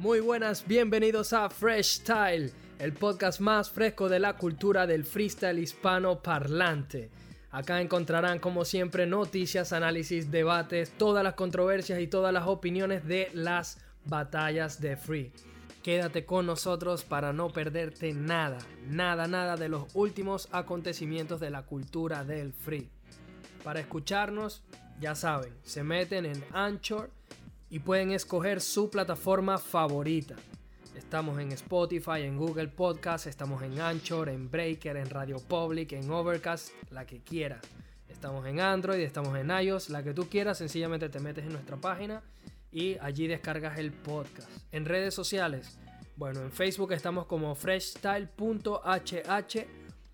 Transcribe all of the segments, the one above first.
Muy buenas, bienvenidos a Fresh Style, el podcast más fresco de la cultura del freestyle hispano parlante. Acá encontrarán como siempre noticias, análisis, debates, todas las controversias y todas las opiniones de las batallas de Free. Quédate con nosotros para no perderte nada, nada, nada de los últimos acontecimientos de la cultura del Free. Para escucharnos, ya saben, se meten en Anchor y pueden escoger su plataforma favorita. Estamos en Spotify, en Google Podcast, estamos en Anchor, en Breaker, en Radio Public, en Overcast, la que quieras. Estamos en Android, estamos en iOS, la que tú quieras, sencillamente te metes en nuestra página y allí descargas el podcast. En redes sociales, bueno, en Facebook estamos como freshstyle.hh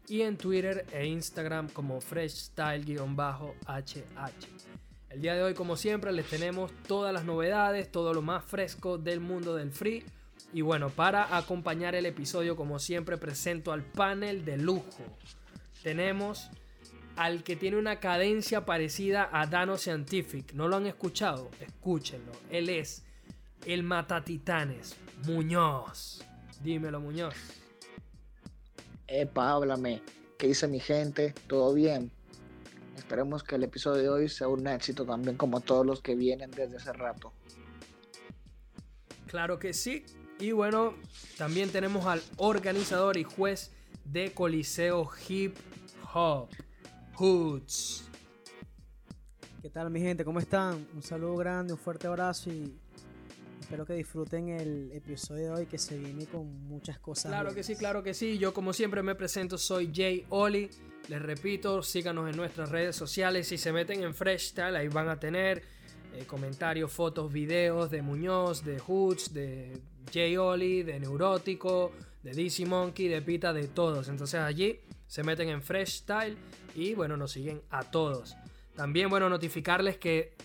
y en Twitter e Instagram como freshstyle-hh. El día de hoy, como siempre, les tenemos todas las novedades, todo lo más fresco del mundo del free. Y bueno, para acompañar el episodio, como siempre, presento al panel de lujo. Tenemos al que tiene una cadencia parecida a Dano Scientific. ¿No lo han escuchado? Escúchenlo. Él es el Matatitanes, Muñoz. Dímelo, Muñoz. Epa, háblame. ¿Qué dice mi gente? ¿Todo bien? Esperemos que el episodio de hoy sea un éxito también como todos los que vienen desde hace rato. Claro que sí. Y bueno, también tenemos al organizador y juez de Coliseo Hip Hop, Hoods. ¿Qué tal mi gente? ¿Cómo están? Un saludo grande, un fuerte abrazo y espero que disfruten el episodio de hoy que se viene con muchas cosas. Claro que sí, claro que sí. Yo como siempre me presento, soy Jay Oli. Les repito, síganos en nuestras redes sociales. Si se meten en Fresh Style, ahí van a tener eh, comentarios, fotos, videos de Muñoz, de Hoods, de Jay Oli, de Neurótico, de DC Monkey, de Pita, de todos. Entonces allí se meten en Fresh Style y bueno, nos siguen a todos. También, bueno, notificarles que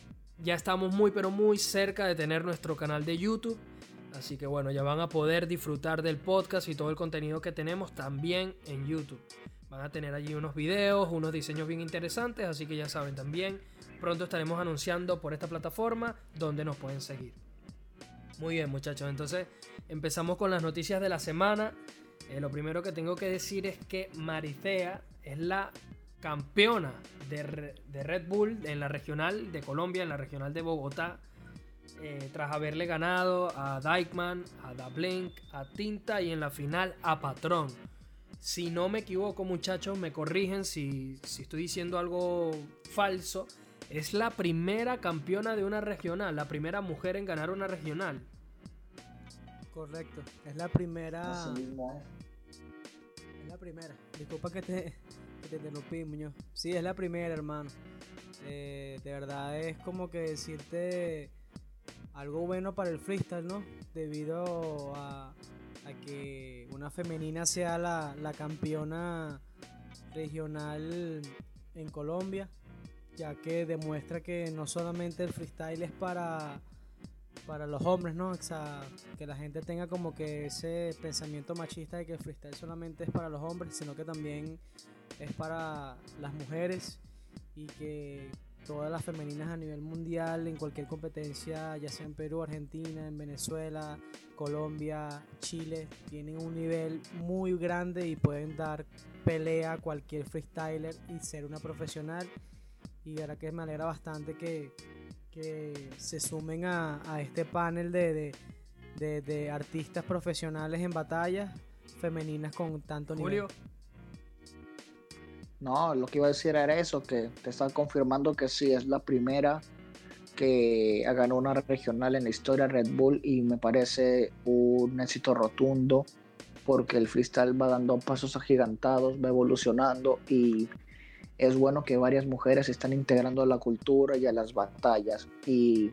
ya estamos muy pero muy cerca de tener nuestro canal de YouTube. Así que bueno, ya van a poder disfrutar del podcast y todo el contenido que tenemos también en YouTube. Van a tener allí unos videos, unos diseños bien interesantes, así que ya saben también, pronto estaremos anunciando por esta plataforma donde nos pueden seguir. Muy bien muchachos, entonces empezamos con las noticias de la semana. Eh, lo primero que tengo que decir es que Maricea es la campeona de, Red Bull en la regional de Colombia, en la regional de Bogotá, eh, tras haberle ganado a Dykeman, a Da Blink, a Tinta y en la final a Patrón. Si no me equivoco, muchachos, me corrigen si, si estoy diciendo algo falso. Es la primera campeona de una regional, la primera mujer en ganar una regional. Correcto, es la primera. Es la primera. Disculpa que te, te interrumpí, Muñoz. Sí, es la primera, hermano. Eh, de verdad es como que decirte algo bueno para el freestyle, ¿no? Debido a, que una femenina sea la, la, campeona regional en Colombia, ya que demuestra que no solamente el freestyle es para, para los hombres, ¿no? O sea, que la gente tenga como que ese pensamiento machista de que el freestyle solamente es para los hombres, sino que también es para las mujeres y que todas las femeninas a nivel mundial en cualquier competencia, ya sea en Perú, Argentina, en Venezuela, Colombia, Chile, tienen un nivel muy grande y pueden dar pelea a cualquier freestyler y ser una profesional. Y ahora que me alegra bastante que, se sumen a, este panel de, de, artistas profesionales en batallas femeninas con tanto nivel. No, lo que iba a decir era eso, que te están confirmando que sí, es la primera que ha ganado una regional en la historia Red Bull y me parece un éxito rotundo porque el freestyle va dando pasos agigantados, va evolucionando y es bueno que varias mujeres están integrando a la cultura y a las batallas. Y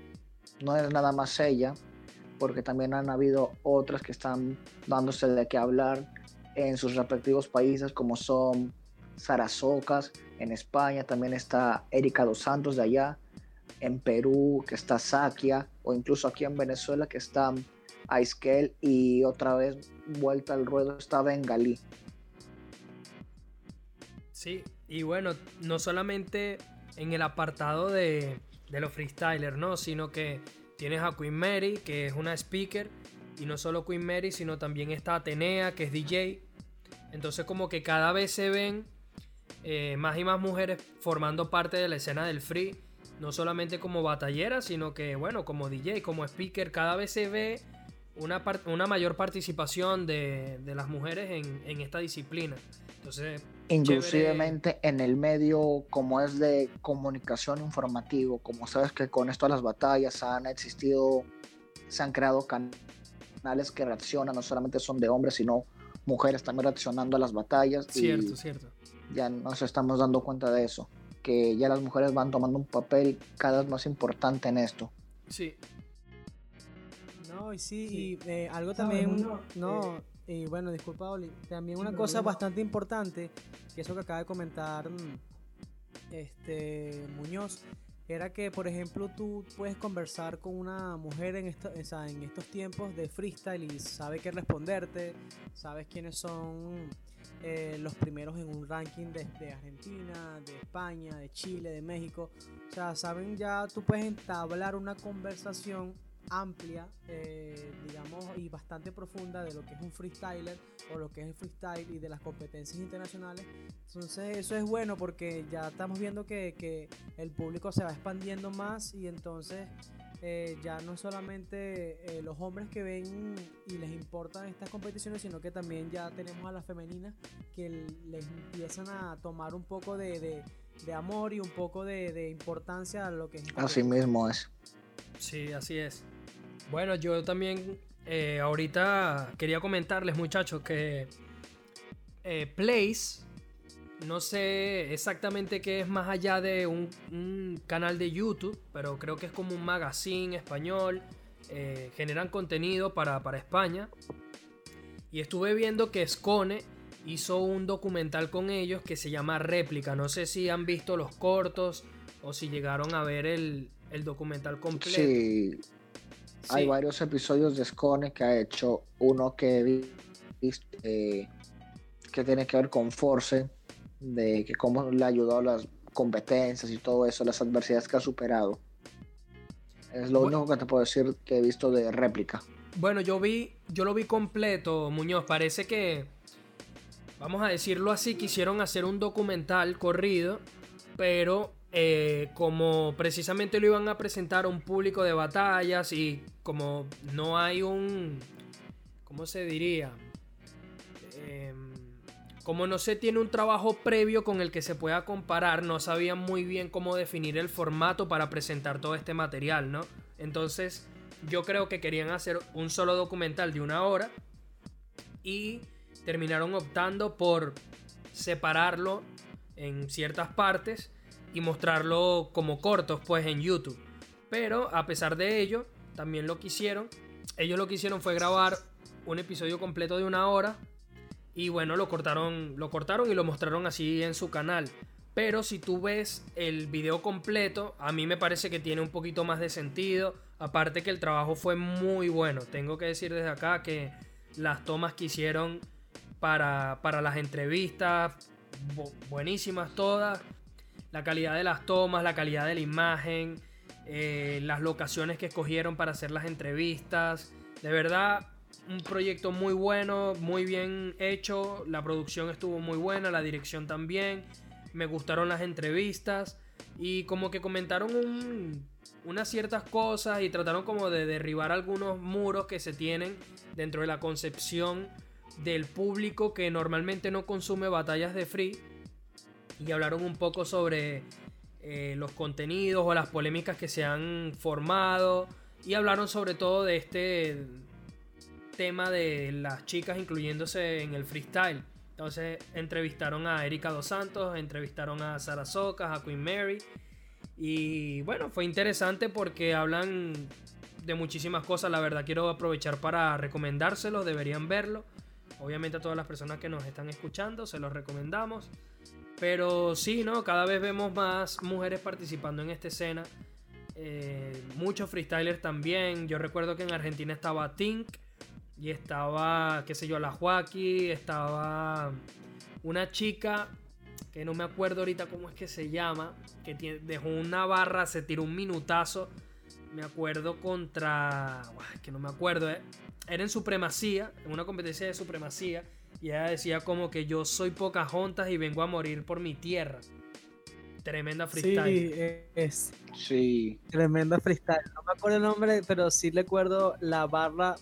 no es nada más ella porque también han habido otras que están dándose de qué hablar en sus respectivos países como son Sarasocas, en España también está Erika Dos Santos de allá, en Perú que está Sakia, o incluso aquí en Venezuela que está Aiskel y otra vez vuelta al ruedo está Bengalí. Sí, y bueno, no solamente en el apartado de, de los freestylers, ¿no? Sino que tienes a Queen Mary, que es una speaker, Y no solo Queen Mary, sino también está Atenea, que es DJ. Entonces como que cada vez se ven eh, más y más mujeres formando parte de la escena del free. No solamente como batalleras, sino que, bueno, como DJ, como speaker. Cada vez se ve una, una mayor participación de, las mujeres en, esta disciplina. Entonces, inclusivemente en el medio como es de comunicación informativo, como sabes que con esto de las batallas han existido, se han creado canales que reaccionan, no solamente son de hombres, sino mujeres también reaccionando a las batallas. Cierto, cierto. Ya nos estamos dando cuenta de eso, que ya las mujeres van tomando un papel cada vez más importante en esto. Sí, no, y sí, y eh, algo también, no, y bueno, disculpa Oli, también una cosa bastante importante, que eso que acaba de comentar mm, este Muñoz, era que, por ejemplo, tú puedes conversar con una mujer en, esto, en estos tiempos de freestyle y sabe qué responderte, sabes quiénes son eh, los primeros en un ranking de, de, Argentina, de España, de Chile, de México. O sea, saben ya, tú puedes entablar una conversación amplia, eh, digamos, y bastante profunda de lo que es un freestyler o lo que es el freestyle y de las competencias internacionales. Entonces eso es bueno porque ya estamos viendo que, el público se va expandiendo más y entonces eh, ya no solamente eh, los hombres que ven y les importan estas competiciones, sino que también ya tenemos a las femeninas que les empiezan a tomar un poco de, amor y un poco de, de importancia a lo que es. Así mismo es. Sí, así es. Bueno, yo también eh, ahorita quería comentarles, muchachos, que eh, Place, no sé exactamente qué es más allá de un, canal de YouTube, pero creo que es como un magazine español. Eh, generan contenido para, para España. Y estuve viendo que Scone hizo un documental con ellos que se llama Réplica. No sé si han visto los cortos o si llegaron a ver el, el documental completo. Sí, hay varios episodios de Scone que ha hecho. Uno que eh, que tiene que ver con Force, de que cómo le ha ayudado las competencias y todo eso, las adversidades que ha superado. Es lo único que te puedo decir que he visto de réplica. Bueno, yo vi, yo lo vi completo, Muñoz. Parece que, vamos a decirlo así, quisieron hacer un documental corrido, pero eh, como precisamente lo iban a presentar a un público de batallas y como no hay un, ¿cómo se diría? Em, como no se tiene un trabajo previo con el que se pueda comparar, no sabían muy bien cómo definir el formato para presentar todo este material, ¿no? Entonces, yo creo que querían hacer un solo documental de una hora y terminaron optando por separarlo en ciertas partes y mostrarlo como cortos pues en YouTube. Pero a pesar de ello, también lo que hicieron, ellos lo que hicieron fue grabar un episodio completo de una hora y bueno, lo cortaron, lo cortaron y lo mostraron así en su canal. Pero si tú ves el video completo, a mí me parece que tiene un poquito más de sentido. Aparte que el trabajo fue muy bueno. Tengo que decir desde acá que las tomas que hicieron para, para las entrevistas, buenísimas todas la calidad de las tomas, la calidad de la imagen, eh, las locaciones que escogieron para hacer las entrevistas. De verdad, un proyecto muy bueno, muy bien hecho. La producción estuvo muy buena, la dirección también. Me gustaron las entrevistas. Y como que comentaron unas ciertas cosas y trataron como de derribar algunos muros que se tienen dentro de la concepción del público que normalmente no consume batallas de free y hablaron un poco sobre eh, los contenidos o las polémicas que se han formado y hablaron sobre todo de este tema de las chicas incluyéndose en el freestyle. Entonces entrevistaron a Erika Dos Santos, entrevistaron a Sara Socas, a Queen Mary. Y bueno, fue interesante porque hablan de muchísimas cosas. La verdad quiero aprovechar para recomendárselos, deberían verlo. Obviamente a todas las personas que nos están escuchando, se los recomendamos. Pero sí, ¿no? Cada vez vemos más mujeres participando en esta escena. Eh, muchos freestylers también. Yo recuerdo que en Argentina estaba Tink. Y estaba, qué sé yo, la Joaquín. Estaba una chica que no me acuerdo ahorita cómo es que se llama. Que dejó una barra, se tiró un minutazo. Me acuerdo contra. que no me acuerdo, ¿eh? era en supremacía, en una competencia de supremacía, y ella decía como que yo soy Pocahontas y vengo a morir por mi tierra. Tremenda freestyle. Sí, es. Sí. Tremenda freestyle. No me acuerdo el nombre, pero sí recuerdo la barra.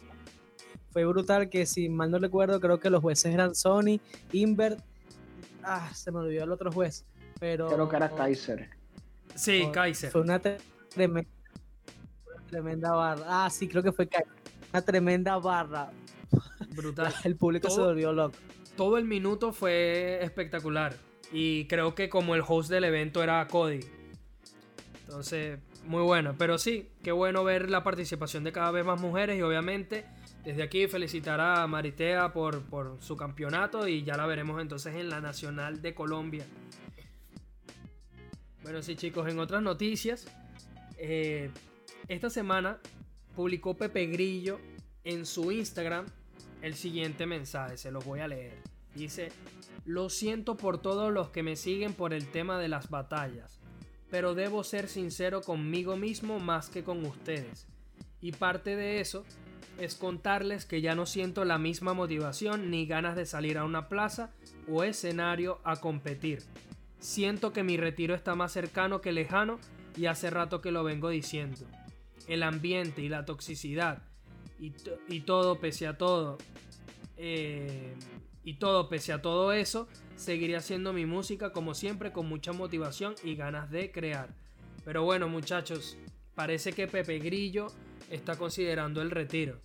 Fue brutal que si mal no recuerdo, creo que los jueces eran Sony, Invert. Ah, se me olvidó el otro juez. Pero. Creo que era Kaiser. Sí, Kaiser. Fue una tremenda, tremenda barra. Ah, sí, creo que fue Kaiser. Una tremenda barra. Brutal. El público se volvió loco. Todo el minuto fue espectacular. Y creo que como el host del evento era Cody. Entonces, muy bueno. Pero sí, qué bueno ver la participación de cada vez más mujeres. Y obviamente, desde aquí felicitar a Maritea por, su campeonato. Y ya la veremos entonces en la Nacional de Colombia. Bueno, sí, chicos, en otras noticias. eh, esta semana publicó Pepe Grillo en su Instagram el siguiente mensaje. Se los voy a leer. Dice. Lo siento por todos los que me siguen por el tema de las batallas, pero debo ser sincero conmigo mismo más que con ustedes. Y parte de eso es contarles que ya no siento la misma motivación ni ganas de salir a una plaza o escenario a competir. Siento que mi retiro está más cercano que lejano y hace rato que lo vengo diciendo. El ambiente y la toxicidad y, todo pese a todo. Eh, y todo, pese a todo eso, seguiré haciendo mi música como siempre con mucha motivación y ganas de crear. Pero bueno muchachos, parece que Pepe Grillo está considerando el retiro.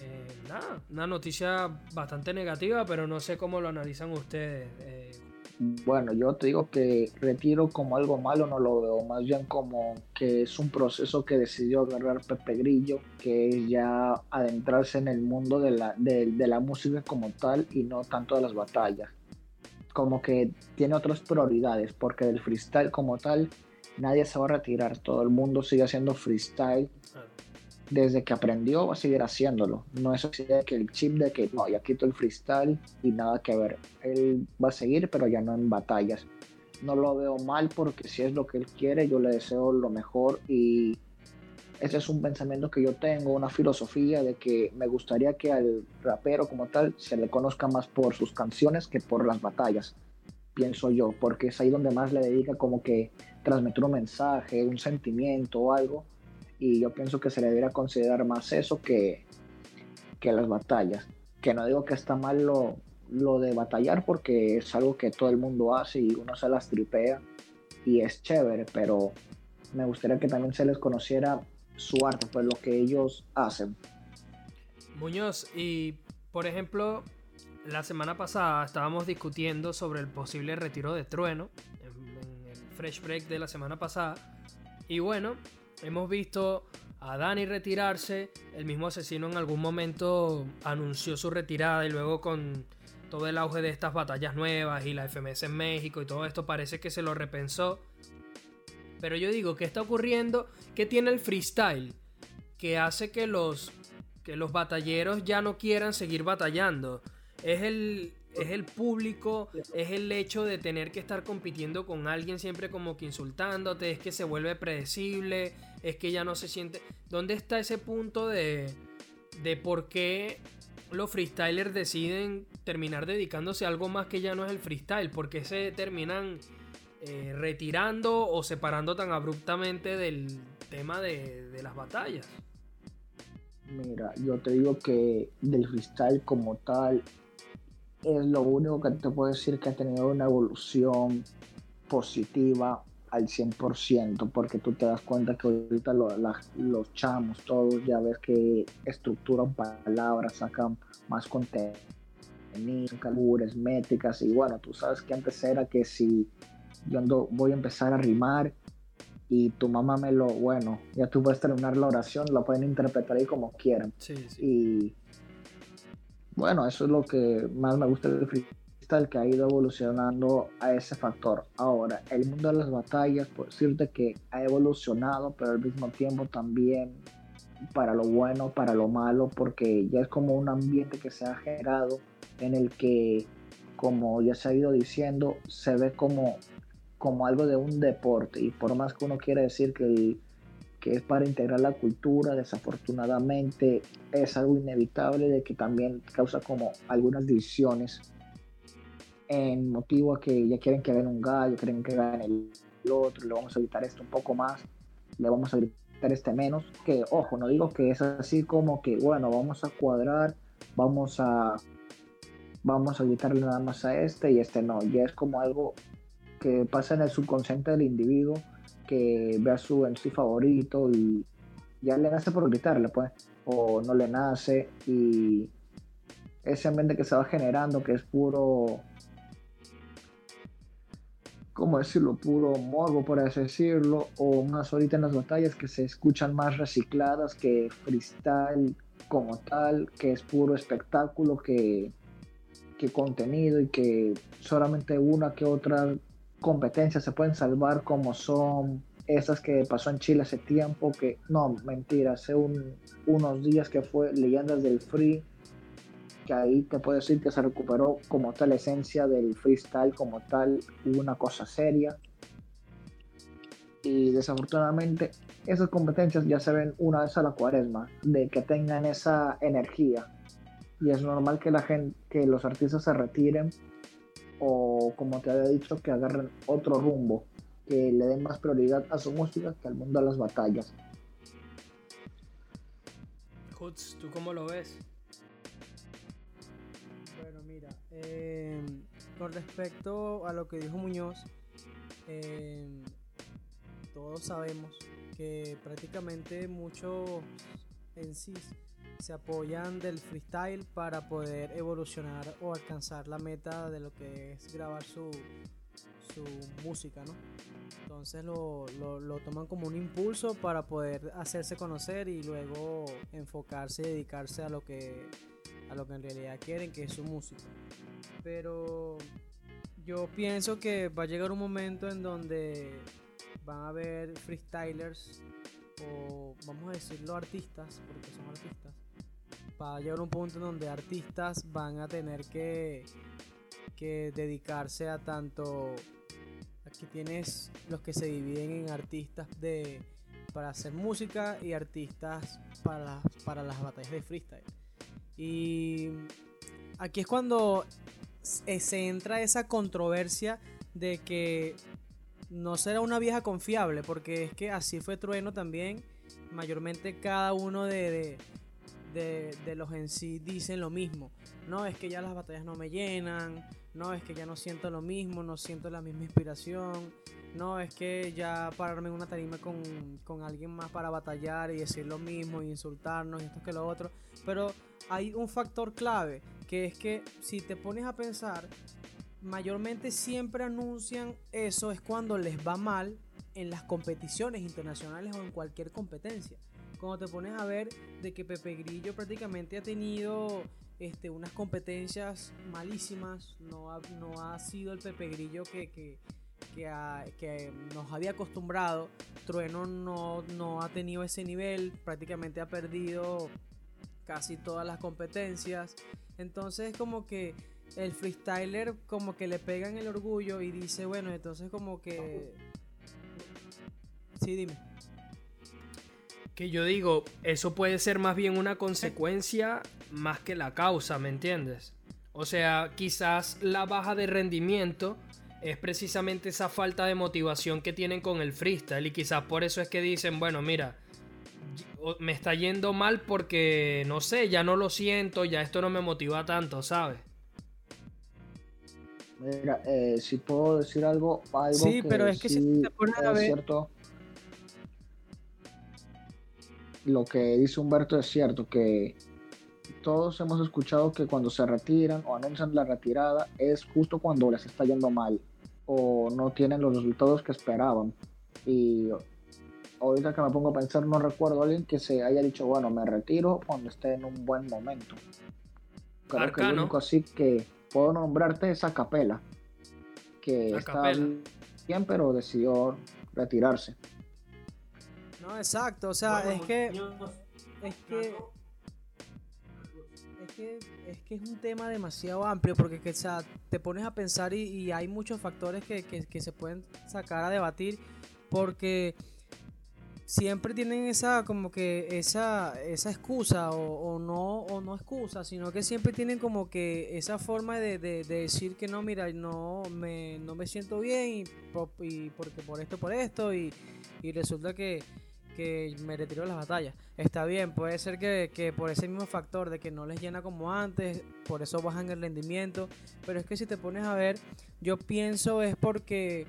Eh, nada, una noticia bastante negativa, pero no sé cómo lo analizan ustedes. Eh, bueno, yo te digo que retiro como algo malo no lo veo, más bien como que es un proceso que decidió agarrar Pepe Grillo, que es ya adentrarse en el mundo de la, de, de la música como tal y no tanto de las batallas. Como que tiene otras prioridades, porque del freestyle como tal nadie se va a retirar, todo el mundo sigue haciendo freestyle desde que aprendió va a seguir haciéndolo. No es así de que el chip de que no, ya quito el freestyle y nada que ver. Él va a seguir, pero ya no en batallas. No lo veo mal porque si es lo que él quiere, yo le deseo lo mejor y ese es un pensamiento que yo tengo, una filosofía de que me gustaría que al rapero como tal se le conozca más por sus canciones que por las batallas, pienso yo, porque es ahí donde más le dedica como que transmitir un mensaje, un sentimiento o algo y yo pienso que se le debería considerar más eso que, que las batallas. Que no digo que está mal lo, lo, de batallar porque es algo que todo el mundo hace y uno se las tripea y es chévere, pero me gustaría que también se les conociera su arte, pues lo que ellos hacen. Muñoz, y por ejemplo, la semana pasada estábamos discutiendo sobre el posible retiro de Trueno en, en el Fresh Break de la semana pasada. Y bueno, hemos visto a Dani retirarse, el mismo asesino en algún momento anunció su retirada y luego con todo el auge de estas batallas nuevas y la FMS en México y todo esto parece que se lo repensó. Pero yo digo, ¿qué está ocurriendo? ¿Qué tiene el freestyle? Que hace que los, que los batalleros ya no quieran seguir batallando. Es el, es el público, es el hecho de tener que estar compitiendo con alguien siempre como que insultándote, es que se vuelve predecible, es que ya no se siente... ¿Dónde está ese punto de, de por qué los freestylers deciden terminar dedicándose a algo más que ya no es el freestyle? ¿Por qué se terminan eh, retirando o separando tan abruptamente del tema de, de las batallas? Mira, yo te digo que del freestyle como tal es lo único que te puedo decir que ha tenido una evolución positiva al 100%, porque tú te das cuenta que ahorita lo, la, los chamos, todos ya ves que estructuran palabras, sacan más contenido, calures, métricas, y bueno, tú sabes que antes era que si yo ando, voy a empezar a rimar y tu mamá me lo, bueno, ya tú puedes terminar la oración, lo pueden interpretar ahí como quieran. Sí, sí. Y bueno, eso es lo que más me gusta del freestyle, que ha ido evolucionando a ese factor. Ahora, el mundo de las batallas, por decirte que ha evolucionado, pero al mismo tiempo también para lo bueno, para lo malo, porque ya es como un ambiente que se ha generado en el que, como ya se ha ido diciendo, se ve como, como algo de un deporte. Y por más que uno quiera decir que el, que es para integrar la cultura, desafortunadamente es algo inevitable de que también causa como algunas divisiones en motivo a que ya quieren que gane un gallo, quieren que gane el otro, le vamos a evitar esto un poco más, le vamos a evitar este menos, que ojo, no digo que es así como que bueno, vamos a cuadrar, vamos a vamos a evitarle nada más a este y este no, ya es como algo que pasa en el subconsciente del individuo que ve a su sí favorito y ya le nace por gritarle pues o no le nace y ese ambiente que se va generando que es puro ¿cómo decirlo? Puro morbo, por así decirlo, o unas horitas en las batallas que se escuchan más recicladas que freestyle como tal, que es puro espectáculo, que, que contenido y que solamente una que otra competencia se pueden salvar como son esas que pasó en Chile hace tiempo, que no, mentira, hace unos días que fue Leyendas del Free, que ahí te puedo decir que se recuperó como tal esencia del freestyle, como tal, una cosa seria. Y desafortunadamente esas competencias ya se ven una vez a la cuaresma, de que tengan esa energía. Y es normal que la gente, que los artistas se retiren o como te había dicho, que agarren otro rumbo, que le den más prioridad a su música que al mundo de las batallas. Huts, ¿tú cómo lo ves? Em, con respecto a lo que dijo Muñoz, em, todos sabemos que prácticamente muchos en sí se apoyan del freestyle para poder evolucionar o alcanzar la meta de lo que es grabar su, su música, ¿no? Entonces lo, lo, toman como un impulso para poder hacerse conocer y luego enfocarse y dedicarse a lo que a lo que en realidad quieren, que es su música pero yo pienso que va a llegar un momento en donde van a haber freestylers o vamos a decirlo artistas, porque son artistas. Va a llegar un punto en donde artistas van a tener que, que dedicarse a tanto aquí tienes los que se dividen en artistas de para hacer música y artistas para, para las batallas de freestyle. Y aquí es cuando se entra esa controversia de que no será una vieja confiable, porque es que así fue Trueno también. Mayormente cada uno de, los en sí dicen lo mismo. No, es que ya las batallas no me llenan, no, es que ya no siento lo mismo, no siento la misma inspiración, no, es que ya pararme en una tarima con, con alguien más para batallar y decir lo mismo, y insultarnos y esto que lo otro. Pero hay un factor clave que es que si te pones a pensar, mayormente siempre anuncian eso es cuando les va mal en las competiciones internacionales o en cualquier competencia. Cuando te pones a ver de que Pepe Grillo prácticamente ha tenido este, unas competencias malísimas, no ha, no ha sido el Pepe Grillo que, que, que, nos había acostumbrado, Trueno no, no ha tenido ese nivel, prácticamente ha perdido casi todas las competencias. Entonces como que el freestyler como que le pega en el orgullo y dice, bueno, entonces como que... Sí, dime. Que yo digo, eso puede ser más bien una consecuencia más que la causa, ¿me entiendes? O sea, quizás la baja de rendimiento es precisamente esa falta de motivación que tienen con el freestyle y quizás por eso es que dicen, bueno, mira, me está yendo mal porque, no sé, ya no lo siento, ya esto no me motiva tanto, ¿sabes? Mira, eh, si puedo decir algo, algo sí, pero es que si te pones a ver... cierto, lo que dice Humberto es cierto, que todos hemos escuchado que cuando se retiran o anuncian la retirada es justo cuando les está yendo mal o no tienen los resultados que esperaban. Y ahorita que me pongo a pensar, no recuerdo a alguien que se haya dicho, bueno, me retiro cuando esté en un buen momento. Creo que el único así que puedo nombrarte es capela que está bien, pero decidió retirarse. No, exacto, o sea, es que, es que es que es un tema demasiado amplio porque que, te pones a pensar y, hay muchos factores que, que, se pueden sacar a debatir porque siempre tienen esa como que esa, esa excusa o, no o no excusa sino que siempre tienen como que esa forma de, decir que no mira no me no me siento bien y, porque por esto por esto y, resulta que, me retiro de las batallas está bien puede ser que, que, por ese mismo factor de que no les llena como antes por eso bajan el rendimiento pero es que si te pones a ver yo pienso es porque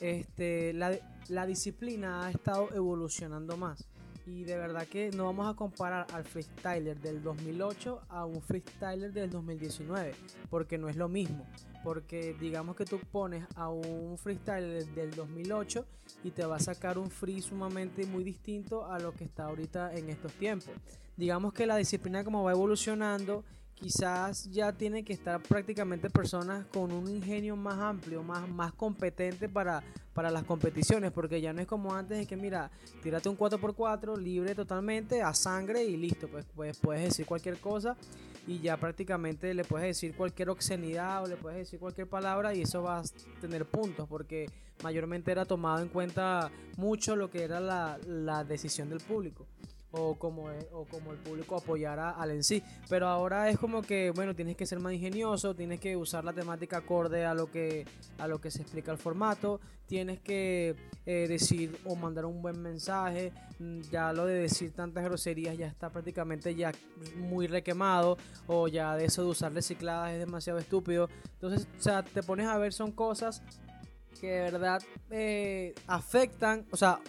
este la la disciplina ha estado evolucionando más. Y de verdad que no vamos a comparar al freestyler del 2008 a un freestyler del 2019, porque no es lo mismo. Porque digamos que tú pones a un freestyler del 2008 y te va a sacar un free sumamente muy distinto a lo que está ahorita en estos tiempos. Digamos que la disciplina como va evolucionando quizás ya tienen que estar prácticamente personas con un ingenio más amplio, más, más competente para, para las competiciones, porque ya no es como antes de que, mira, tírate un 4x4 libre totalmente, a sangre y listo, pues, pues puedes decir cualquier cosa y ya prácticamente le puedes decir cualquier obscenidad o le puedes decir cualquier palabra y eso va a tener puntos, porque mayormente era tomado en cuenta mucho lo que era la, la decisión del público o como, o como el público apoyara al en sí. Pero ahora es como que, bueno, tienes que ser más ingenioso, tienes que usar la temática acorde a lo que, a lo que se explica el formato, tienes que eh, decir o mandar un buen mensaje. Mm, ya lo de decir tantas groserías ya está prácticamente ya muy requemado, o ya de eso de usar recicladas es demasiado estúpido. Entonces, o sea, te pones a ver, son cosas que de verdad eh, afectan, o sea,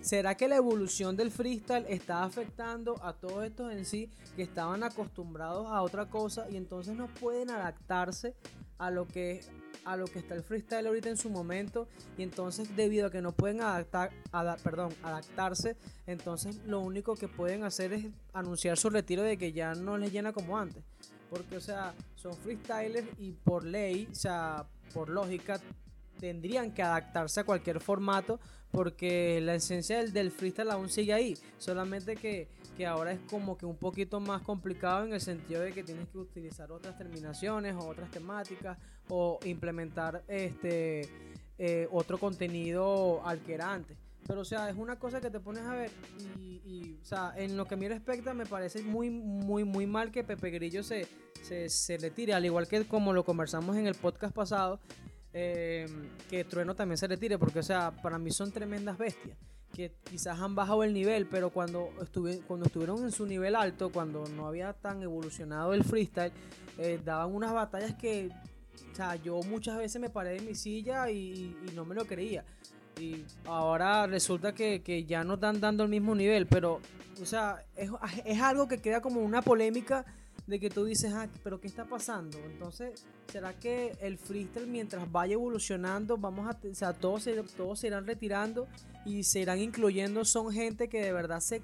¿será que la evolución del freestyle está afectando a todos estos en sí que estaban acostumbrados a otra cosa y entonces no pueden adaptarse a lo que a lo que está el freestyle ahorita en su momento y entonces debido a que no pueden adaptar, perdón, adaptarse, entonces lo único que pueden hacer es anunciar su retiro de que ya no les llena como antes. Porque, o sea, son freestylers y por ley, o sea, por lógica, tendrían que adaptarse a cualquier formato porque la esencia del, freestyle aún sigue ahí, solamente que, ahora es como que un poquito más complicado en el sentido de que tienes que utilizar otras terminaciones o otras temáticas o implementar este eh, otro contenido al que era antes. Pero, o sea, es una cosa que te pones a ver y, o sea, en lo que a mí respecta me parece muy, muy, muy mal que Pepe Grillo se, se retire, al igual que como lo conversamos en el podcast pasado, eh, que Trueno también se retire, porque, o sea, para mí son tremendas bestias que quizás han bajado el nivel, pero cuando, estuve, cuando estuvieron en su nivel alto, cuando no había tan evolucionado el freestyle, eh, daban unas batallas que, o sea, yo muchas veces me paré de mi silla y, no me lo creía. Y ahora resulta que, ya no están dando el mismo nivel, pero, o sea, es, es algo que queda como una polémica de que tú dices, ah, pero ¿qué está pasando? Entonces, ¿será que el freestyle mientras vaya evolucionando, vamos a, o sea, todos se, todos se irán retirando y se irán incluyendo, son gente que de verdad se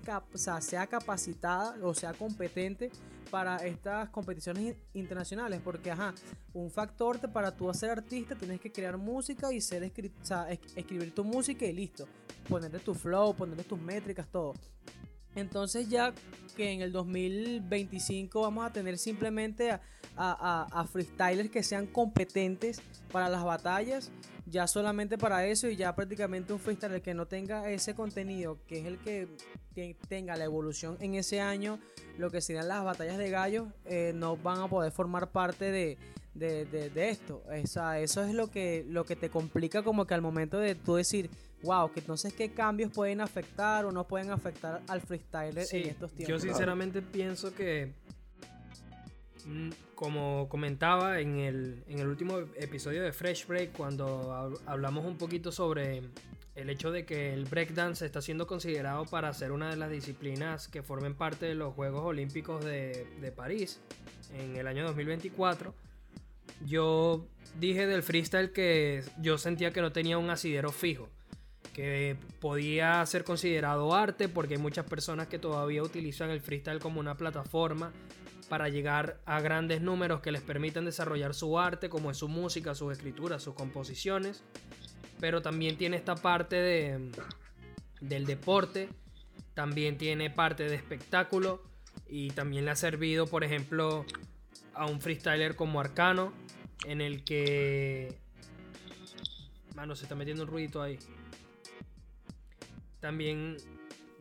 sea, capacitada o sea competente para estas competiciones internacionales? Porque, ajá, un factor para tú ser artista tienes que crear música y ser o sea, escribir tu música y listo. Ponerle tu flow, ponerle tus métricas, todo. Entonces ya que en el 2025 vamos a tener simplemente a, freestylers que sean competentes para las batallas, ya solamente para eso y ya prácticamente un freestyler que no tenga ese contenido, que es el que tenga la evolución en ese año, lo que serían las batallas de gallos, eh, no van a poder formar parte de, esto. Eso es lo que, lo que te complica como que al momento de tú decir, wow, que entonces qué cambios pueden afectar o no pueden afectar al freestyler en estos tiempos. Yo sinceramente pienso que, mm, como comentaba en el, en el último episodio de Fresh Break, cuando hablamos un poquito sobre el hecho de que el breakdance está siendo considerado para ser una de las disciplinas que formen parte de los Juegos Olímpicos de, de París en el año 2024 yo dije del freestyle que yo sentía que no tenía un asidero fijo, que podía ser considerado arte porque hay muchas personas que todavía utilizan el freestyle como una plataforma para llegar a grandes números que les permitan desarrollar su arte, como es su música, sus escrituras, sus composiciones, pero también tiene esta parte de, del deporte, también tiene parte de espectáculo y también le ha servido, por ejemplo, a un freestyler como Arcano, en el que... Mano, se está metiendo un ruidito ahí. También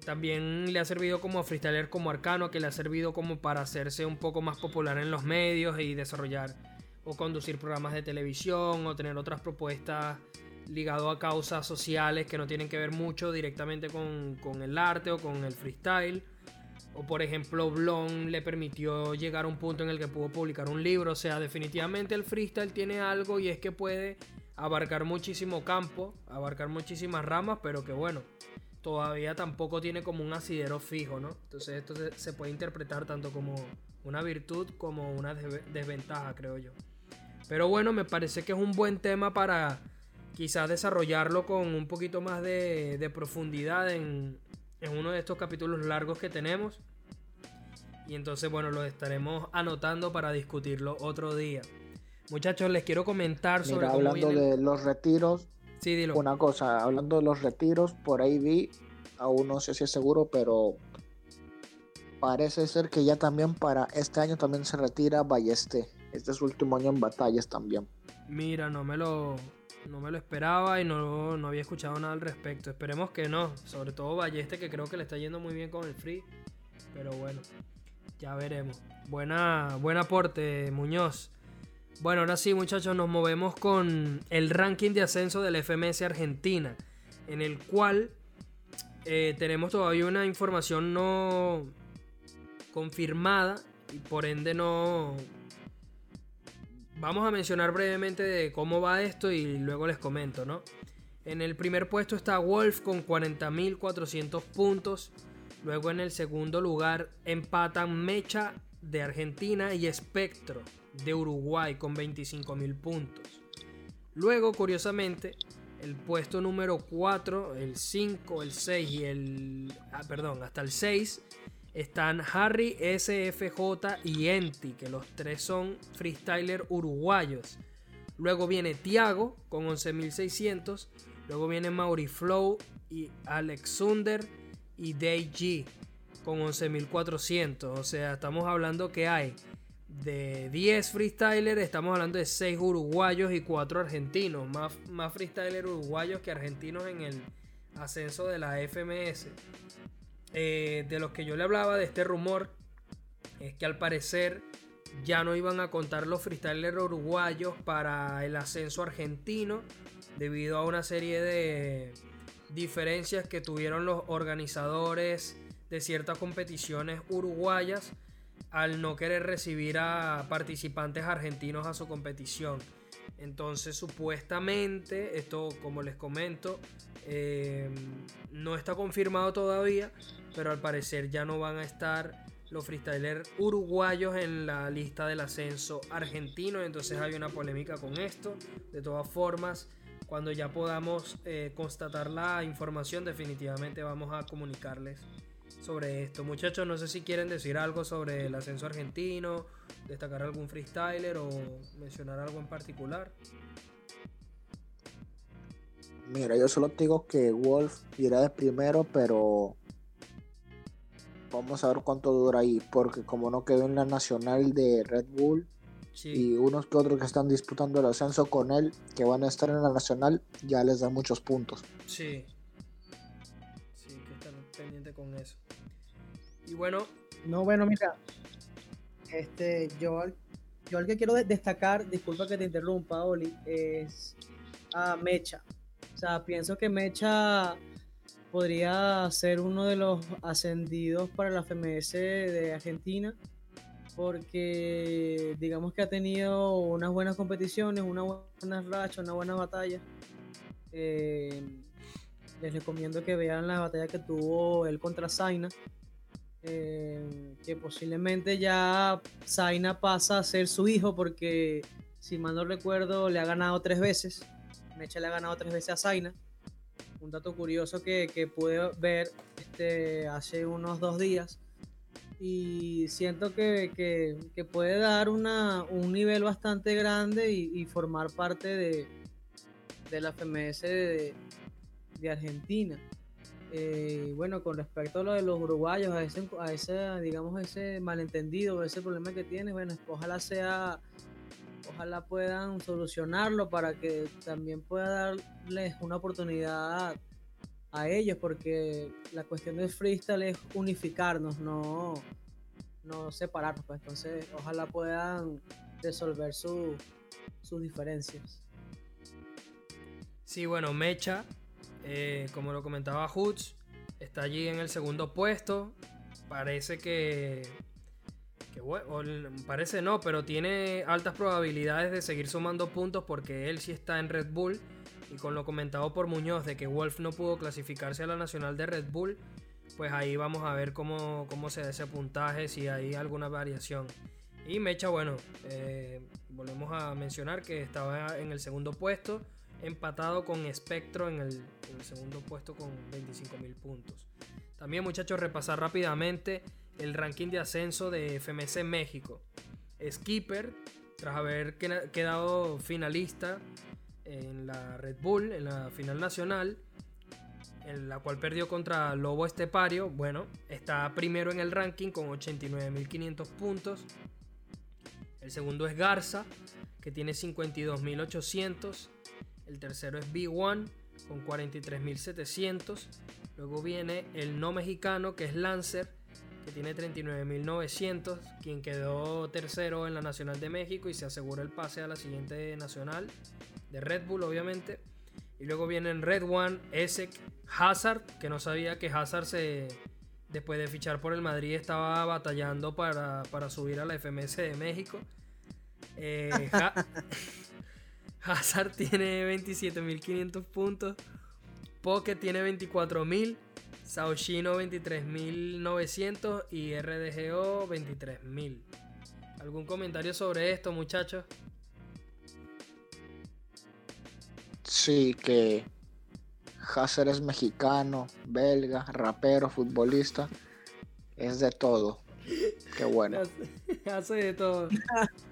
también le ha servido como freestyler como arcano, que le ha servido como para hacerse un poco más popular en los medios y desarrollar o conducir programas de televisión o tener otras propuestas ligado a causas sociales que no tienen que ver mucho directamente con, con el arte o con el freestyle. O por ejemplo, Blon le permitió llegar a un punto en el que pudo publicar un libro. O sea, definitivamente el freestyle tiene algo y es que puede abarcar muchísimo campo, abarcar muchísimas ramas, pero que bueno, todavía tampoco tiene como un asidero fijo, ¿no? Entonces esto se, puede interpretar tanto como una virtud como una desventaja, creo yo. Pero bueno, me parece que es un buen tema para quizás desarrollarlo con un poquito más de, profundidad en, en uno de estos capítulos largos que tenemos. Y entonces, bueno, lo estaremos anotando para discutirlo otro día. Muchachos, les quiero comentar sobre Mira, hablando de los retiros. Sí, dilo. Una cosa, hablando de los retiros, por ahí vi, aún no sé si es seguro, pero parece ser que ya también para este año también se retira Balleste. Este es su último año en batallas también. Mira, no me lo, no me lo esperaba y no, no había escuchado nada al respecto. Esperemos que no. Sobre todo Balleste, que creo que le está yendo muy bien con el free. Pero bueno, ya veremos. Buena, buen aporte, Muñoz. Bueno, ahora sí, muchachos, nos movemos con el ranking de ascenso del FMS Argentina, en el cual eh, tenemos todavía una información no confirmada y por ende no Vamos a mencionar brevemente de cómo va esto y luego les comento, ¿no? En el primer puesto está Wolf con 40.400 puntos. Luego en el segundo lugar empatan Mecha de Argentina y Espectro de Uruguay con 25.000 puntos. Luego, curiosamente, el puesto número 4, el 5, el 6 y el... Ah, perdón, hasta el 6 están Harry, SFJ y Enti, que los tres son freestyler uruguayos. Luego viene Tiago con 11.600. Luego viene Mauri Flow y Alex Sunder y Day G con 11.400. O sea, estamos hablando que hay de 10 freestylers, estamos hablando de 6 uruguayos y 4 argentinos. Más, más freestylers uruguayos que argentinos en el ascenso de la FMS. Eh, de los que yo le hablaba de este rumor es que al parecer ya no iban a contar los freestylers uruguayos para el ascenso argentino debido a una serie de diferencias que tuvieron los organizadores de ciertas competiciones uruguayas al no querer recibir a participantes argentinos a su competición. Entonces supuestamente, esto como les comento, eh, no está confirmado todavía, pero al parecer ya no van a estar los freestylers uruguayos en la lista del ascenso argentino. Entonces hay una polémica con esto. De todas formas, cuando ya podamos eh, constatar la información, definitivamente vamos a comunicarles sobre esto. Muchachos, no sé si quieren decir algo sobre el ascenso argentino, destacar algún freestyler o mencionar algo en particular. Mira, yo solo digo que Wolf irá de primero, pero vamos a ver cuánto dura ahí, porque como no quedó en la nacional de Red Bull y unos que otros que están disputando el ascenso con él, que van a estar en la nacional, ya les da muchos puntos. Sí, sí, que están pendientes con eso. Y bueno. No, bueno, mira, este, yo, yo al que quiero destacar, disculpa que te interrumpa, Oli, es a Mecha. O sea, pienso que Mecha podría ser uno de los ascendidos para la FMS de Argentina porque digamos que ha tenido unas buenas competiciones, una buena racha, una buena batalla. Eh, les recomiendo que vean la batalla que tuvo él contra Zaina, eh, que posiblemente ya Zaina pasa a ser su hijo porque si mal no recuerdo le ha ganado tres veces, Mecha le ha ganado tres veces a Zaina. Un dato curioso que, que pude ver este, hace unos dos días. Y siento que, que, puede dar una, un nivel bastante grande y, formar parte de, de la FMS de, de Argentina. Eh, bueno, con respecto a lo de los uruguayos, a ese, digamos, ese malentendido, ese problema que tiene, bueno, ojalá sea ojalá puedan solucionarlo para que también pueda darles una oportunidad a ellos, porque la cuestión del freestyle es unificarnos, no, no separarnos. Pues. Entonces, ojalá puedan resolver sus diferencias. Sí, bueno, Mecha, eh, como lo comentaba Hoots, está allí en el segundo puesto. Parece que, que parece no, pero tiene altas probabilidades de seguir sumando puntos porque él sí está en Red Bull. Y con lo comentado por Muñoz de que Wolf no pudo clasificarse a la nacional de Red Bull, pues ahí vamos a ver cómo, cómo se da ese puntaje, si hay alguna variación. Y Mecha, bueno, eh, volvemos a mencionar que estaba en el segundo puesto, empatado con Spectro en el, segundo puesto con 25.000 puntos. También muchachos, repasar rápidamente el ranking de ascenso de FMS México. Skipper, tras haber quedado finalista en la Red Bull, en la final nacional, en la cual perdió contra Lobo Estepario, bueno, está primero en el ranking con 89.500 puntos. El segundo es Garza, que tiene 52.800. El tercero es B1 con 43.700. Luego viene el no mexicano que es Lancer, que tiene 39.900, quien quedó tercero en la Nacional de México y se asegura el pase a la siguiente nacional de Red Bull, obviamente. Y luego vienen Red One, Esek, Hazard, que no sabía que Hazard se, después de fichar por el Madrid estaba batallando para, subir a la FMS de México. Eh, Hazard tiene 27.500 puntos. Pocket tiene 24.000, Saoshino 23.900 y RDGO 23.000. ¿Algún comentario sobre esto, muchachos? Sí, que Hazard es mexicano, belga, rapero, futbolista. Es de todo. Qué bueno. Hace de todo.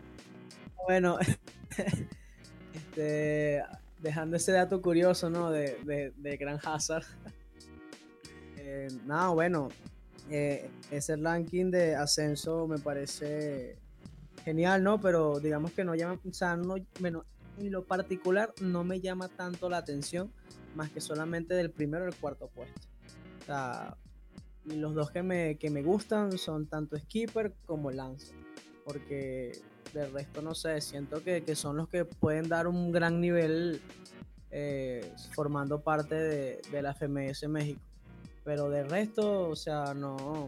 bueno, este, dejando ese dato curioso, ¿no? De, de, Gran Hazard. eh, nada, bueno, eh, ese ranking de ascenso me parece genial, ¿no? Pero digamos que no llama, o sea, no, bueno, en lo particular no me llama tanto la atención, más que solamente del primero al cuarto puesto. O sea, los dos que me, que me gustan son tanto Skipper como Lance, porque del resto no sé, siento que, son los que pueden dar un gran nivel eh, formando parte de, la FMS México. Pero del resto, o sea, no,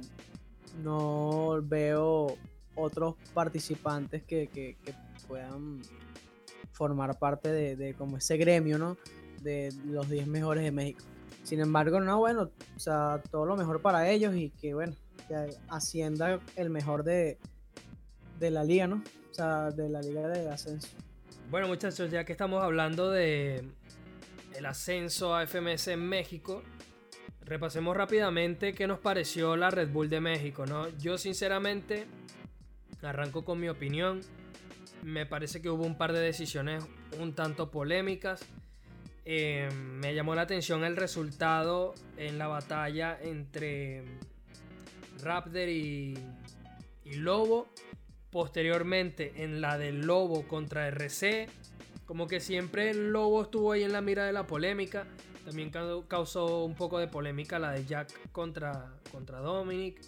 no veo otros participantes que, puedan formar parte de, como ese gremio, ¿no? De los 10 mejores de México. Sin embargo, no, bueno, o sea, todo lo mejor para ellos y que, bueno, que ascienda el mejor de, de la liga, ¿no? O sea, de la liga de ascenso. Bueno, muchachos, ya que estamos hablando de el ascenso a FMS en México, repasemos rápidamente qué nos pareció la Red Bull de México, ¿no? Yo sinceramente arranco con mi opinión. Me parece que hubo un par de decisiones un tanto polémicas. Eh, me llamó la atención el resultado en la batalla entre Raptor y, y Lobo Posteriormente, en la del Lobo contra RC, como que siempre el Lobo estuvo ahí en la mira de la polémica. También causó un poco de polémica la de Jack contra, contra Dominic.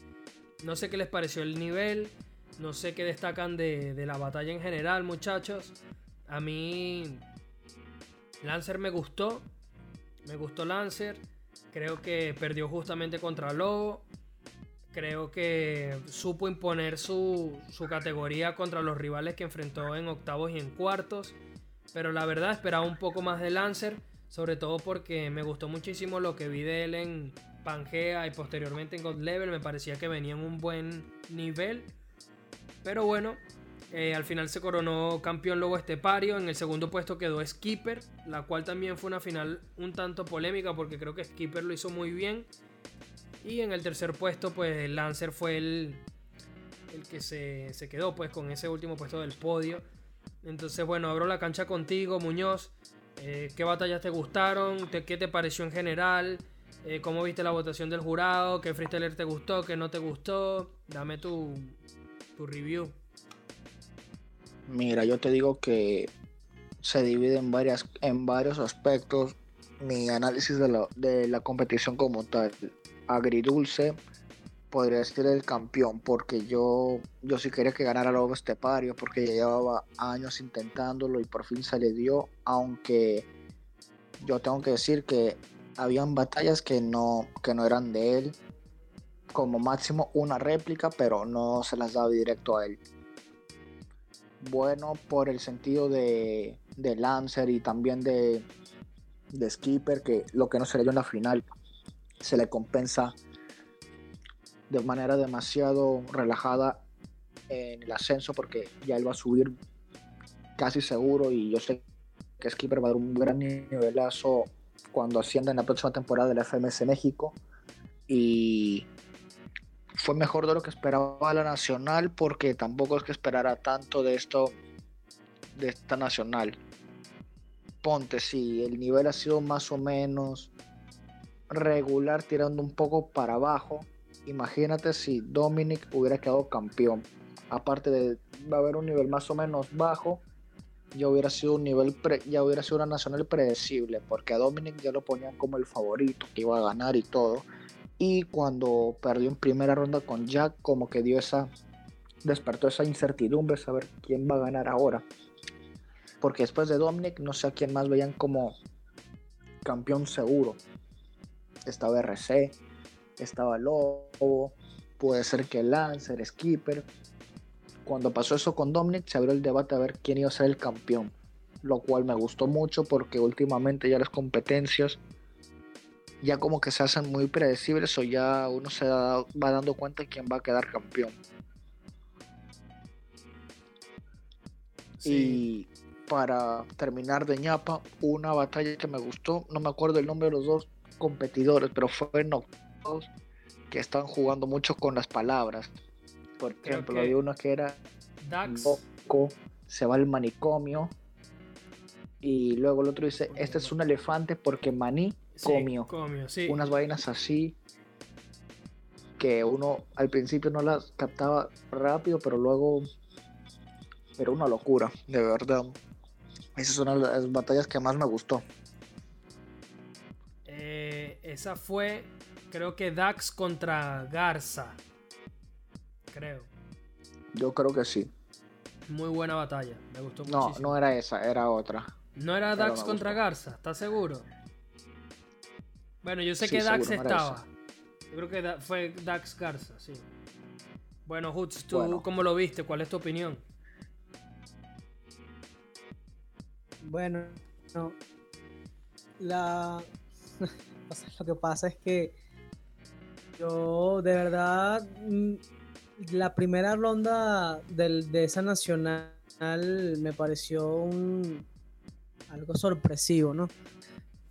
No sé qué les pareció el nivel. No sé qué destacan de, de la batalla en general, muchachos. A mí Lancer me gustó. Me gustó Lancer. Creo que perdió justamente contra Lobo. Creo que supo imponer su, categoría contra los rivales que enfrentó en octavos y en cuartos. Pero la verdad esperaba un poco más de Lancer. Sobre todo porque me gustó muchísimo lo que vi de él en Pangea y posteriormente en God Level. Me parecía que venía en un buen nivel. Pero bueno, eh, al final se coronó campeón Lobo Estepario. En el segundo puesto quedó Skipper, la cual también fue una final un tanto polémica porque creo que Skipper lo hizo muy bien. Y en el tercer puesto, pues Lancer fue el, el que se, quedó pues con ese último puesto del podio. Entonces, bueno, abro la cancha contigo, Muñoz. Eh, ¿Qué batallas te gustaron? ¿Qué te pareció en general? Eh, ¿Cómo viste la votación del jurado? ¿Qué freestyler te gustó? ¿Qué no te gustó? Dame tu, tu review. Mira, yo te digo que se divide en, varias, en varios aspectos mi análisis de la, de la competición como tal. Agridulce podría ser el campeón porque yo, yo sí quería que ganara Lobo Estepario porque ya llevaba años intentándolo y por fin se le dio, aunque yo tengo que decir que habían batallas que no, que no eran de él, como máximo una réplica, pero no se las daba directo a él. Bueno, por el sentido de, de Lancer y también de, de Skipper, que lo que no se le dio en la final se le compensa de manera demasiado relajada en el ascenso porque ya él va a subir casi seguro y yo sé que Skipper va a dar un gran nivelazo cuando ascienda en la próxima temporada de la FMS México. Y fue mejor de lo que esperaba la nacional porque tampoco es que esperara tanto de esto de esta nacional. Ponte si el nivel ha sido más o menos regular tirando un poco para abajo. Imagínate si Dominic hubiera quedado campeón. Aparte de haber un nivel más o menos bajo ya hubiera sido un nivel ya hubiera sido una nacional predecible porque a Dominic ya lo ponían como el favorito que iba a ganar y todo. Y cuando perdió en primera ronda con Jack como que dio esa despertó esa incertidumbre saber quién va a ganar ahora. Porque después de Dominic no sé a quién más veían como campeón seguro estaba RC estaba Lobo puede ser que Lancer Skipper cuando pasó eso con Dominic, se abrió el debate a ver quién iba a ser el campeón. Lo cual me gustó mucho porque últimamente ya las competencias ya como que se hacen muy predecibles o ya uno se va dando cuenta de quién va a quedar campeón. Y para terminar de ñapa, una batalla que me gustó, no me acuerdo el nombre de los dos competidores, pero fue Noctos que estaban jugando mucho con las palabras. Por ejemplo, hay uno que era Dax. loco, se va al manicomio. Y luego el otro dice, este es un elefante porque maní comió. Unas vainas así que uno al principio no las captaba rápido, pero luego era una locura, de verdad. Esa es una de las batallas que más me gustó. Esa fue, creo que Dax contra Garza creo. Yo creo que sí. Muy buena batalla, me gustó no, No, era esa, era otra. ¿No era Dax contra Garza? ¿Estás seguro? Bueno, yo sé que Dax estaba. Yo creo que fue Dax Garza, sí. Bueno, Hutz, ¿tú cómo lo viste? ¿Cuál es tu opinión? Bueno, no. La... lo que pasa es que yo de verdad mm, la primera ronda de esa nacional me pareció un, algo sorpresivo, ¿no?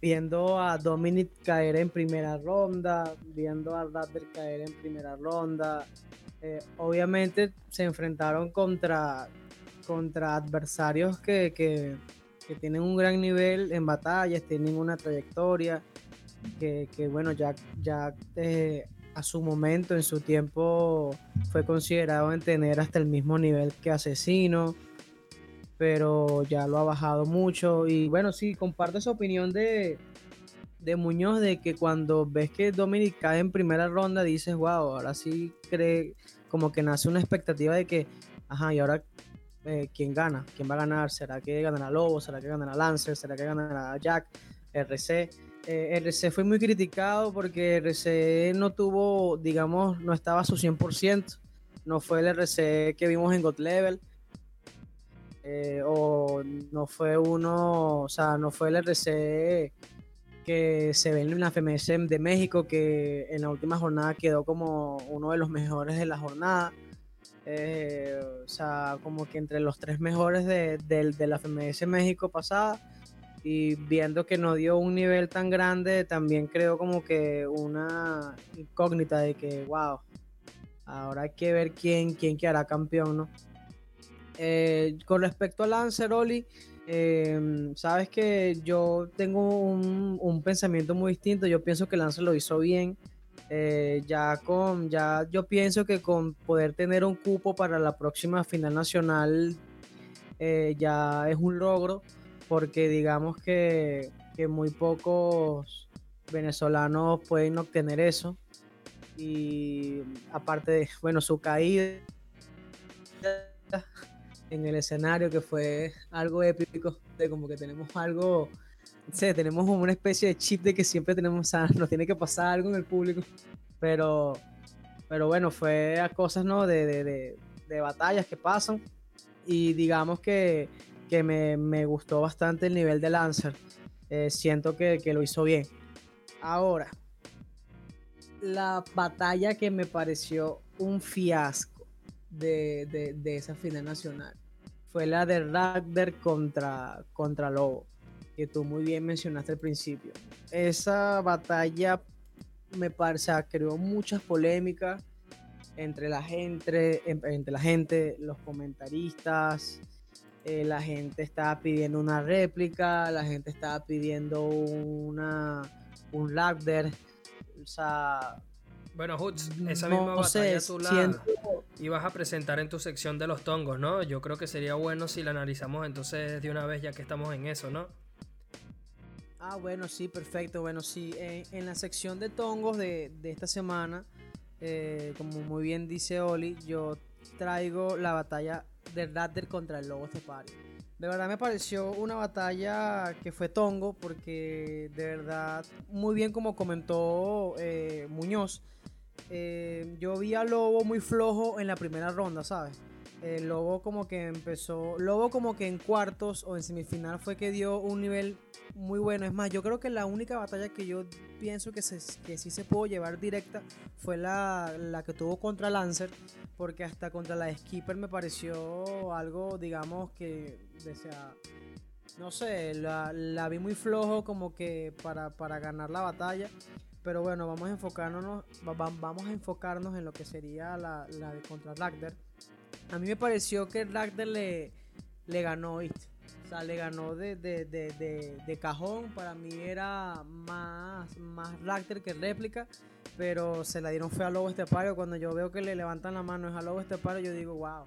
Viendo a Dominic caer en primera ronda, viendo a Raptor caer en primera ronda. Eh, obviamente se enfrentaron contra, contra adversarios que, que, tienen un gran nivel en batallas, tienen una trayectoria, que, bueno, ya, ya eh, a su momento, en su tiempo, fue considerado en tener hasta el mismo nivel que Asesino, pero ya lo ha bajado mucho. Y bueno, sí, comparto esa opinión de, de Muñoz de que cuando ves que Dominic cae en primera ronda, dices, wow, ahora sí cree, como que nace una expectativa de que, ajá, y ahora eh, quién gana, quién va a ganar, será que ganará Lobo, será que ganará Lancer, será que ganará Jack, RC. Eh, RC fue muy criticado porque RC no tuvo, digamos, no estaba a su 100%. No fue el RC que vimos en God Level. Eh, o no fue uno, o sea, no fue el RC que se ve en la FMS de México, que en la última jornada quedó como uno de los mejores de la jornada. Eh, o sea, como que entre los tres mejores de, de la FMS México pasada y viendo que no dio un nivel tan grande, también creo como que una incógnita de que, wow, ahora hay que ver quién, quién quedará campeón, ¿no? Eh, con respecto a Lanceroli, eh, sabes que yo tengo un, pensamiento muy distinto, yo pienso que Lance lo hizo bien. Eh, ya con ya yo pienso que con poder tener un cupo para la próxima final nacional ya es un logro porque digamos que, que muy pocos venezolanos pueden obtener eso. Y aparte de, bueno, su caída en el escenario que fue algo épico, de como que tenemos algo, sé, tenemos como una especie de chip de que siempre tenemos, o sea, nos tiene que pasar algo en el público, pero, pero bueno, fue a cosas, ¿no? De, de, de, batallas que pasan y digamos que, que me, me, gustó bastante el nivel de Lancer, eh, siento que, que lo hizo bien. Ahora, la batalla que me pareció un fiasco de, esa final nacional. Fue la de Ragder contra, contra Lobo, que tú muy bien mencionaste al principio. Esa batalla me parece, creó muchas polémicas entre la gente, entre la gente, los comentaristas, eh, la gente estaba pidiendo una réplica, la gente estaba pidiendo una, un Ragder. O sea, bueno, Hutz, esa misma batalla tú la ibas a presentar en tu sección de los tongos, ¿no? Yo creo que sería bueno si la analizamos entonces de una vez ya que estamos en eso, ¿no? Ah, bueno, sí, perfecto. Bueno, sí, en, la sección de tongos de, esta semana, eh, como muy bien dice Oli, yo traigo la batalla de Raptor contra el Lobo. De verdad me pareció una batalla que fue tongo, porque de verdad, muy bien como comentó eh, Muñoz, eh, yo vi a Lobo muy flojo en la primera ronda, ¿sabes? El Lobo como que empezó, Lobo como que en cuartos o en semifinal fue que dio un nivel muy bueno. Es más, yo creo que la única batalla que yo pienso que, se, que sí se pudo llevar directa fue la, la, que tuvo contra Lancer, porque hasta contra la Skipper me pareció algo, digamos, que, desea, no sé, la, la vi muy flojo como que para, para ganar la batalla. Pero bueno, vamos a enfocarnos, vamos a enfocarnos en lo que sería la, de contra Ragder. A mí me pareció que Ragder le, le ganó, O sea, le ganó de, de, cajón. Para mí era más, más que réplica. Pero se la dieron fe a Lobo Estepario. Cuando yo veo que le levantan la mano es a Lobo Estepario, yo digo, wow.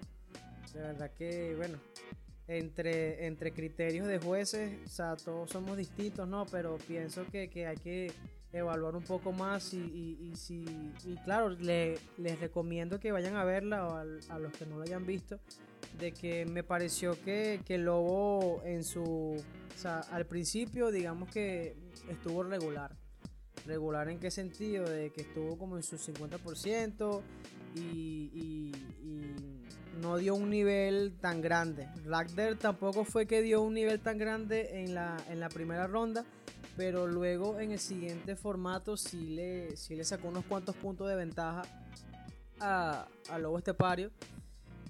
De verdad que, bueno, entre, entre criterios de jueces, o sea, todos somos distintos, ¿no? Pero pienso que, que hay que evaluar un poco más y, y, y claro, les recomiendo que vayan a verla a, los que no lo hayan visto, de que me pareció que, que Lobo en su, al principio digamos que estuvo regular. Regular en qué sentido, de que estuvo como en su 50% y, y, no dio un nivel tan grande. Ragder tampoco fue que dio un nivel tan grande en la, en la primera ronda, pero luego en el siguiente formato sí le, sí le sacó unos cuantos puntos de ventaja a, a Lobo Estepario.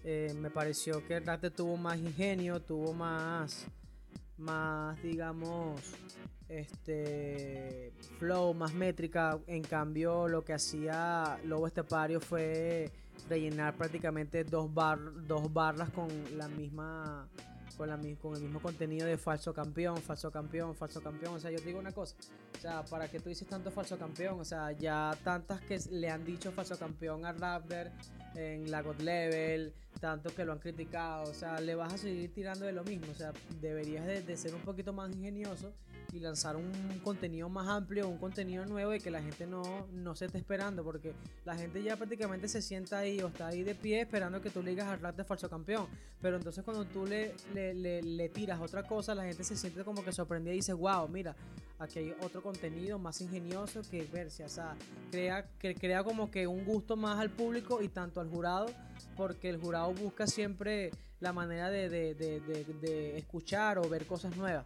Eh, me pareció que el tuvo más ingenio, tuvo más, más digamos, este flow, más métrica. En cambio, lo que hacía Lobo Estepario fue rellenar prácticamente dos, bar, dos barras con la misma con, la, con el mismo contenido de falso campeón, falso campeón, falso campeón. O sea, yo te digo una cosa. O sea, ¿para que tú dices tanto falso campeón? O sea, ya tantas que le han dicho falso campeón a Raptor en la God Level, tanto que lo han criticado. O sea, le vas a seguir tirando de lo mismo. O sea, deberías de ser un poquito más ingenioso y lanzar un contenido más amplio, un contenido nuevo y que la gente no, no se esté esperando, porque la gente ya prácticamente se sienta ahí o está ahí de pie esperando que tú le digas al rap de falso campeón. Pero entonces cuando tú le, le, le, tiras otra cosa, la gente se siente como que sorprendida y dice, wow, mira, aquí hay otro contenido más ingenioso que verse, o sea, crea, que crea como que un gusto más al público y tanto al jurado, porque el jurado busca siempre la manera de, de, de, de escuchar o ver cosas nuevas.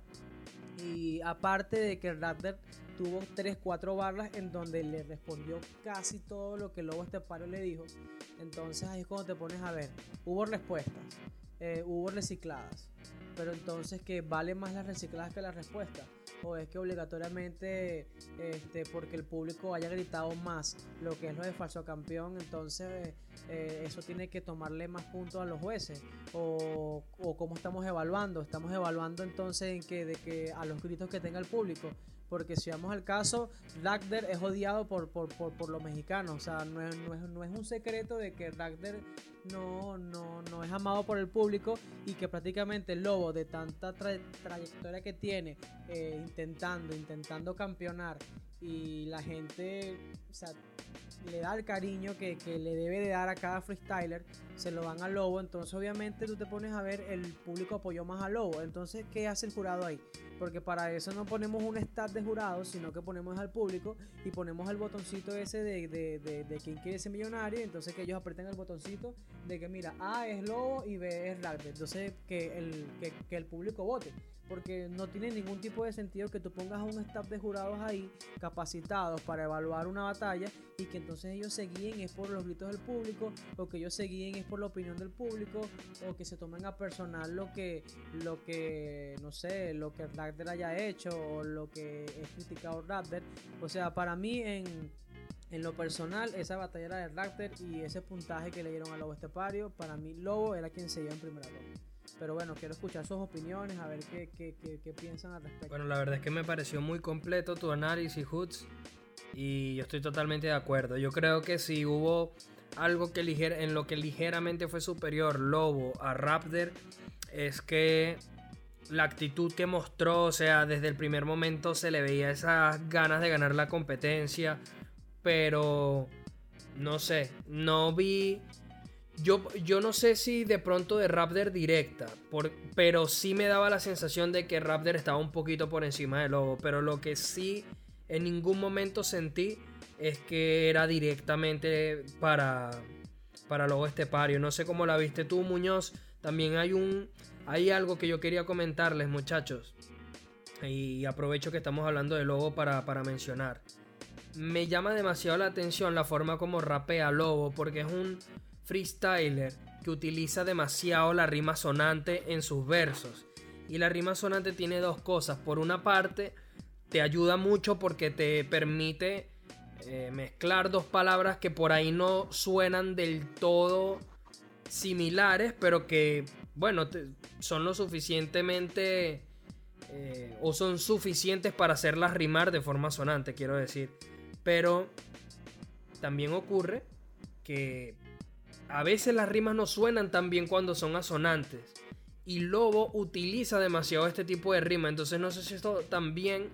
Y aparte de que Raptor tuvo 3-4 barras en donde le respondió casi todo lo que Lobo Estepario le dijo. Entonces ahí es cuando te pones a ver. Hubo respuestas, eh, hubo recicladas. Pero entonces, ¿qué vale más las recicladas que las respuestas? o es que obligatoriamente este, porque el público haya gritado más lo que es lo de falso campeón, entonces eh, eso tiene que tomarle más puntos a los jueces o, o cómo estamos evaluando, estamos evaluando entonces en que, de que a los gritos que tenga el público porque si vamos al caso, Ragder es odiado por, por, por, los mexicanos. O sea, no es, no, es, no es, un secreto de que Ragder no, no, no, es amado por el público y que prácticamente el lobo de tanta trayectoria que tiene, eh, intentando, intentando campeonar y la gente le da el cariño que, le debe de dar a cada freestyler, se lo dan a Lobo, entonces obviamente tú te pones a ver, el público apoyó más a Lobo, entonces ¿qué hace el jurado ahí? Porque para eso no ponemos un stat de jurados, sino que ponemos al público y ponemos el botoncito ese de, de, de, quien quiere ser millonario, entonces que ellos aprieten el botoncito de que mira, A es Lobo y B es Rugby, entonces que el, que, que el público vote porque no tiene ningún tipo de sentido que tú pongas a un staff de jurados ahí capacitados para evaluar una batalla y que entonces ellos se guíen es por los gritos del público o que ellos se guíen es por la opinión del público o que se tomen a personal lo que lo que no sé lo que Raptor haya hecho o lo que es criticado Raptor o sea para mí en en lo personal, esa batalla era de Raptor y ese puntaje que le dieron a Lobo Estepario, para mí Lobo era quien se iba en primera ronda. Pero bueno, quiero escuchar sus opiniones, a ver qué, qué, qué, piensan al respecto. Bueno, la verdad es que me pareció muy completo tu análisis, Hoods. Y yo estoy totalmente de acuerdo. Yo creo que si hubo algo que en lo que ligeramente fue superior Lobo a Raptor, es que la actitud que mostró, o sea, desde el primer momento se le veía esas ganas de ganar la competencia. Pero, no sé, no vi yo, yo no sé si de pronto de Raptor directa, pero sí me daba la sensación de que Raptor estaba un poquito por encima del Lobo. Pero lo que sí en ningún momento sentí es que era directamente para, para Lobo Estepario. No sé cómo la viste tú, Muñoz. También hay un. Hay algo que yo quería comentarles, muchachos. Y aprovecho que estamos hablando de Lobo para, para mencionar. Me llama demasiado la atención la forma como rapea Lobo, porque es un freestyler que utiliza demasiado la rima sonante en sus versos. Y la rima sonante tiene dos cosas. Por una parte, te ayuda mucho porque te permite eh, mezclar dos palabras que por ahí no suenan del todo similares, pero que, bueno, son lo suficientemente... Eh, o son suficientes para hacerlas rimar de forma sonante, quiero decir. Pero también ocurre que a veces las rimas no suenan tan bien cuando son asonantes. Y Lobo utiliza demasiado este tipo de rima. Entonces no sé si esto también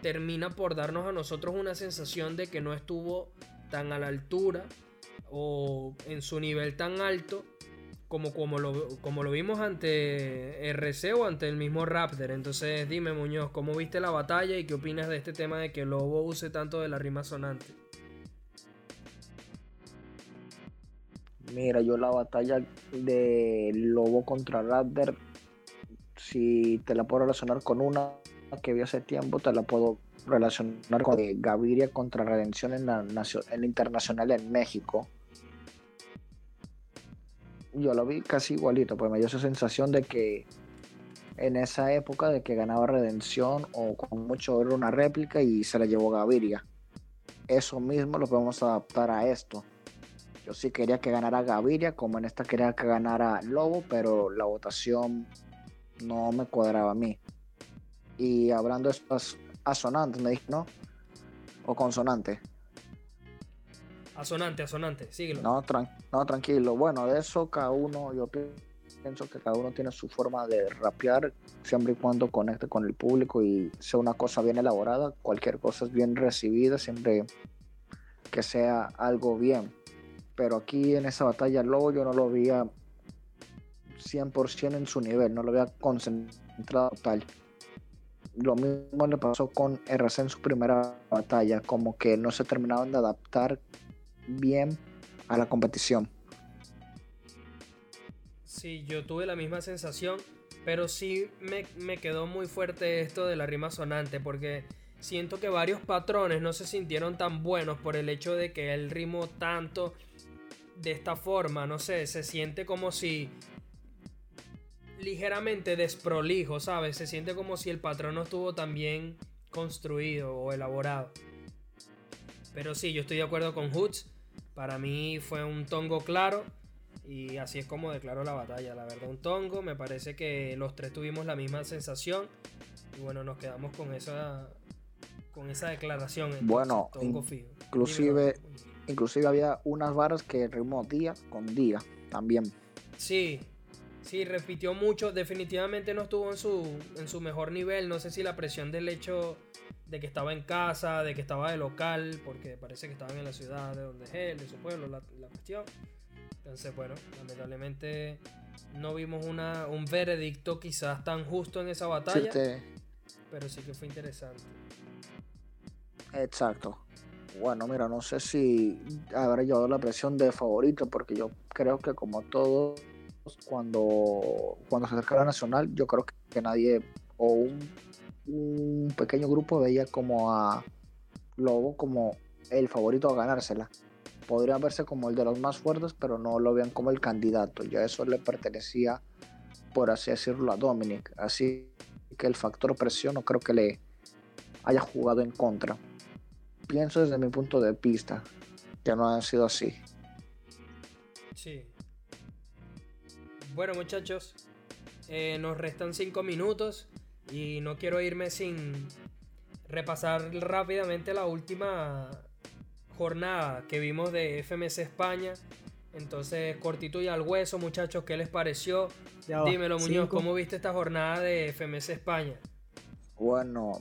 termina por darnos a nosotros una sensación de que no estuvo tan a la altura o en su nivel tan alto como, como, lo, como lo vimos ante RC o ante el mismo Raptor. Entonces dime Muñoz, ¿cómo viste la batalla y qué opinas de este tema de que Lobo use tanto de la rima sonante? Mira, yo la batalla de Lobo contra Raptor, si te la puedo relacionar con una que vi hace tiempo, te la puedo relacionar con Gaviria contra Redención en la, en Internacional en México. Yo lo vi casi igualito, pues me dio esa sensación de que en esa época de que ganaba Redención o con mucho era una réplica y se la llevó Gaviria. Eso mismo lo podemos adaptar a esto. Yo sí quería que ganara Gaviria, como en esta quería que ganara Lobo, pero la votación no me cuadraba a mí. Y hablando de estas asonantes, me dije, ¿no? ¿O consonante? Asonante, asonante, síguelo. No, no, tranquilo. Bueno, de eso cada uno, yo pienso que cada uno tiene su forma de rapear, siempre y cuando conecte con el público y sea una cosa bien elaborada. Cualquier cosa es bien recibida, siempre que sea algo bien pero aquí en esa batalla Lobo yo no lo veía 100% en su nivel, no lo había concentrado tal. Lo mismo le pasó con RC en su primera batalla, como que no se terminaban de adaptar bien a la competición. Sí, yo tuve la misma sensación, pero sí me, me quedó muy fuerte esto de la rima sonante, porque siento que varios patrones no se sintieron tan buenos por el hecho de que él rimó tanto de esta forma, no sé, se siente como si ligeramente desprolijo, ¿sabes? Se siente como si el patrón no estuvo tan bien construido o elaborado. Pero sí, yo estoy de acuerdo con Hoots. Para mí fue un tongo claro. Y así es como declaró la batalla. La verdad, un tongo. Me parece que los tres tuvimos la misma sensación. Y bueno, nos quedamos con esa, con esa declaración. bueno, inclusive Inclusive había unas barras que rimó día con día también. Sí, Sí, repitió mucho. Definitivamente no estuvo en su, en su mejor nivel. No sé si la presión del hecho de que estaba en casa, de que estaba de local, porque parece que estaban en la ciudad de donde es él, de su pueblo, la, la cuestión. Entonces, bueno, lamentablemente no vimos una, un veredicto quizás tan justo en esa batalla, pero sí que fue interesante. Exacto. Bueno, mira, no sé si habrá llevado la presión de favorito, porque yo creo que como todos, cuando, cuando se acerca la nacional, yo creo que nadie, o un, pequeño grupo veía como a Lobo como el favorito a ganársela podría verse como el de los más fuertes, pero no lo vean como el candidato. Ya eso le pertenecía, por así decirlo, a Dominic. Así que el factor presión no creo que le haya jugado en contra. Pienso desde mi punto de vista que no ha sido así. Sí. Bueno muchachos, eh, nos restan 5 minutos y no quiero irme sin repasar rápidamente la última jornada que vimos de FMS España. Entonces, cortito y al hueso, muchachos, ¿qué les pareció? Dímelo, Muñoz, ¿cómo viste esta jornada de FMS España? Bueno,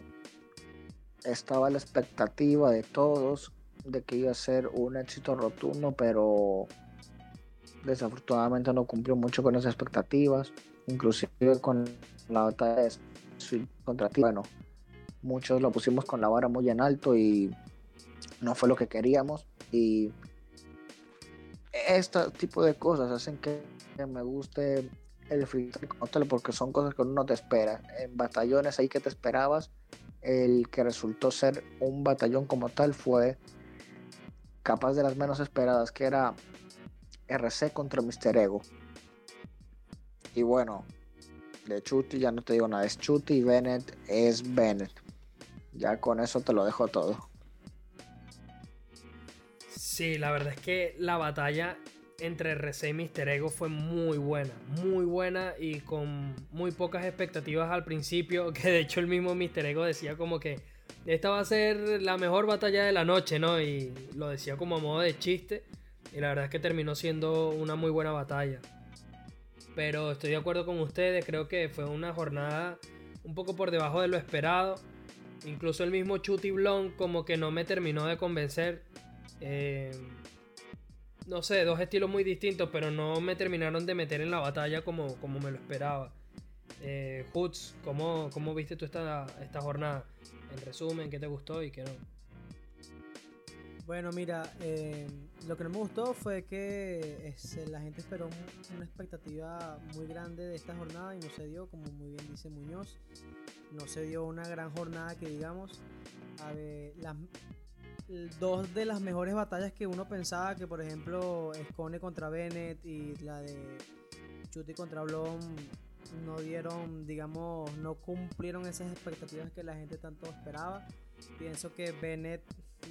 estaba la expectativa de todos de que iba a ser un éxito rotundo, pero desafortunadamente no cumplió mucho con esas expectativas, inclusive con la batalla de contra ti. Bueno, muchos lo pusimos con la vara muy en alto y no fue lo que queríamos y este tipo de cosas hacen que me guste el freestyle porque son cosas que uno no te espera. En batallones ahí que te esperabas, el que resultó ser un batallón como tal fue capaz de las menos esperadas, que era RC contra Mr. Ego. Y bueno, de Chuti ya no te digo nada, es Chuti y Bennett es Bennett. Ya con eso te lo dejo todo. Sí, la verdad es que la batalla entre RC y Mister Ego fue muy buena, muy buena y con muy pocas expectativas al principio, que de hecho el mismo Mister Ego decía como que esta va a ser la mejor batalla de la noche, ¿no? Y lo decía como a modo de chiste y la verdad es que terminó siendo una muy buena batalla. Pero estoy de acuerdo con ustedes, creo que fue una jornada un poco por debajo de lo esperado. Incluso el mismo Chuty Blon como que no me terminó de convencer. Eh, no sé, dos estilos muy distintos, pero no me terminaron de meter en la batalla como, como me lo esperaba. Eh, Hoods, ¿cómo, viste tú esta, esta jornada? En resumen, ¿qué te gustó y qué no? Bueno, mira, eh, lo que no me gustó fue que la gente esperó una expectativa muy grande de esta jornada y no se dio, como muy bien dice Muñoz. No se dio una gran jornada que digamos. A ver, las, dos de las mejores batallas que uno pensaba que por ejemplo Scone contra Bennett y la de Chuti contra Blom no dieron, digamos, no cumplieron esas expectativas que la gente tanto esperaba. Pienso que Bennett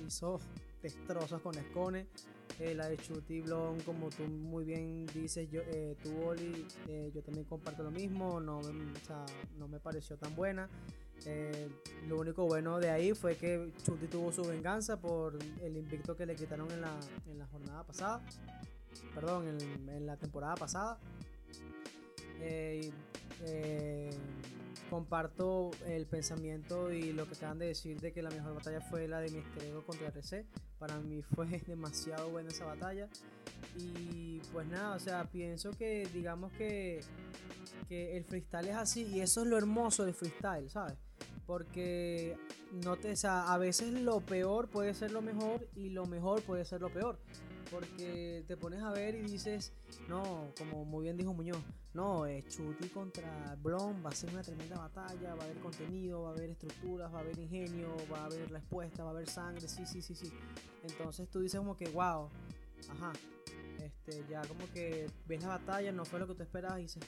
hizo destrozos con Scone. Eh, la de Chuti Blom, como tú muy bien dices, yo, eh, tú Oli, eh, yo también comparto lo mismo, no, no me pareció tan buena. Eh, lo único bueno de ahí fue que Chuti tuvo su venganza por el invicto que le quitaron en la, en la jornada pasada. Perdón, en, la temporada pasada. Eh, eh, comparto el pensamiento y lo que acaban de decir de que la mejor batalla fue la de Mister Ego contra RC. Para mí fue demasiado buena esa batalla. Y pues nada, o sea, pienso que digamos que, que el freestyle es así y eso es lo hermoso del freestyle, ¿sabes? Porque no te, a veces lo peor puede ser lo mejor y lo mejor puede ser lo peor. Porque te pones a ver y dices, no, como muy bien dijo Muñoz, no, Chuti contra Blon va a ser una tremenda batalla, va a haber contenido, va a haber estructuras, va a haber ingenio, va a haber respuesta, va a haber sangre, sí, sí, sí, sí. Entonces tú dices como que, wow, ajá, este, ya como que ves la batalla, no fue lo que tú esperabas y dices,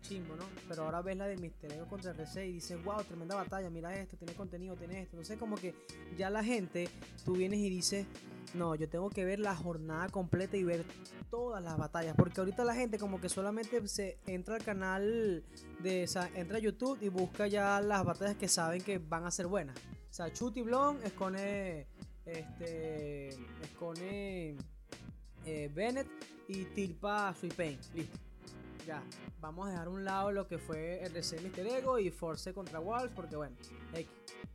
chimbo, ¿no? Pero ahora ves la de Mister Ego contra RC y dices, wow, tremenda batalla, mira esto, tiene contenido, tiene esto. Entonces, como que ya la gente, tú vienes y dices, no, yo tengo que ver la jornada completa y ver todas las batallas. Porque ahorita la gente, como que solamente se entra al canal de, o entra a YouTube y busca ya las batallas que saben que van a ser buenas. O sea, Chuty Blon, Escone, este, Escone eh, Bennett y Tilpa Sweet Pain. Listo ya, vamos a dejar un lado lo que fue el RC Mister Ego y Force contra Walls, porque bueno,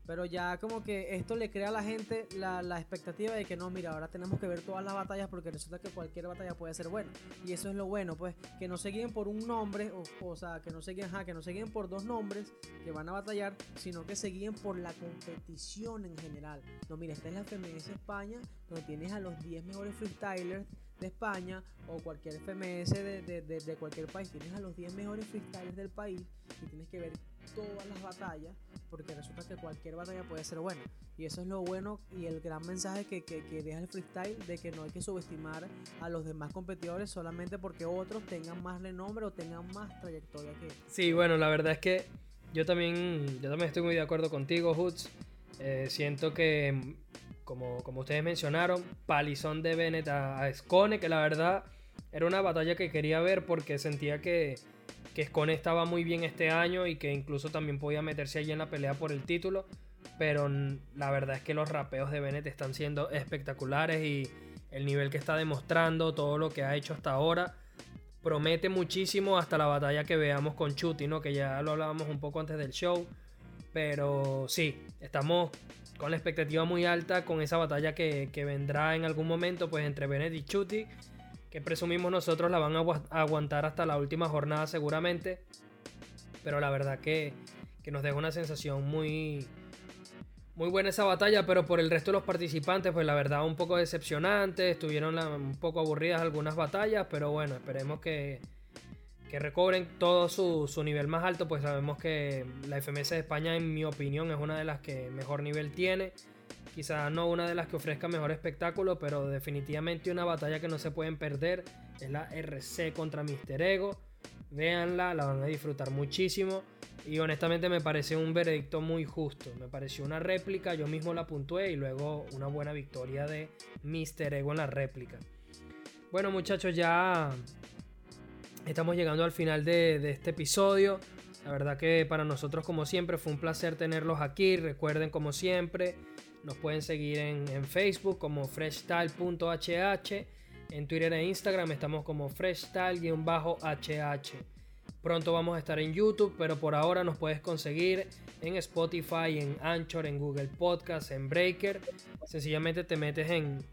pero ya como que esto le crea a la gente la, expectativa de que no, mira, ahora tenemos que ver todas las batallas porque resulta que cualquier batalla puede ser buena. Y eso es lo bueno, pues, que no se guíen por un nombre, o, sea, que no se guíen, que no se guíen por dos nombres que van a batallar, sino que se guíen por la competición en general. No, mira, esta es la FMS España, donde tienes a los 10 mejores freestylers de España o cualquier FMS de, de, cualquier país, tienes a los 10 mejores freestylers del país y tienes que ver todas las batallas porque resulta que cualquier batalla puede ser buena. Y eso es lo bueno y el gran mensaje que, que, que, deja el freestyle de que no hay que subestimar a los demás competidores solamente porque otros tengan más renombre o tengan más trayectoria que Sí, bueno, la verdad es que yo también, yo también estoy muy de acuerdo contigo, Hoots. Eh, siento que como, ustedes mencionaron, palizón de Bennett a, Scone, que la verdad era una batalla que quería ver porque sentía que, que Scone estaba muy bien este año y que incluso también podía meterse allí en la pelea por el título. Pero la verdad es que los rapeos de Bennett están siendo espectaculares y el nivel que está demostrando, todo lo que ha hecho hasta ahora, promete muchísimo hasta la batalla que veamos con Chuti, que ya lo hablábamos un poco antes del show. Pero sí, estamos con la expectativa muy alta con esa batalla que, vendrá en algún momento pues entre Bennett y Chuti, que presumimos nosotros la van a aguantar hasta la última jornada seguramente, pero la verdad que, nos deja una sensación muy, muy buena esa batalla, pero por el resto de los participantes, pues la verdad un poco decepcionante, estuvieron un poco aburridas algunas batallas, pero bueno, esperemos que, que recobren todo su, nivel más alto, pues sabemos que la FMS de España, en mi opinión, es una de las que mejor nivel tiene. Quizás no una de las que ofrezca mejor espectáculo, pero definitivamente una batalla que no se pueden perder es la RC contra Mister Ego. Véanla, la van a disfrutar muchísimo. Y honestamente me parece un veredicto muy justo. Me pareció una réplica, yo mismo la puntué y luego una buena victoria de Mister Ego en la réplica. Bueno muchachos, ya Estamos llegando al final de, este episodio. La verdad que para nosotros como siempre fue un placer tenerlos aquí. Recuerden como siempre, nos pueden seguir en, Facebook como freshstyle.hh. En Twitter e Instagram estamos como freshstyle-hh. Pronto vamos a estar en YouTube, pero por ahora nos puedes conseguir en Spotify, en Anchor, en Google Podcast, en Breaker. Sencillamente te metes en,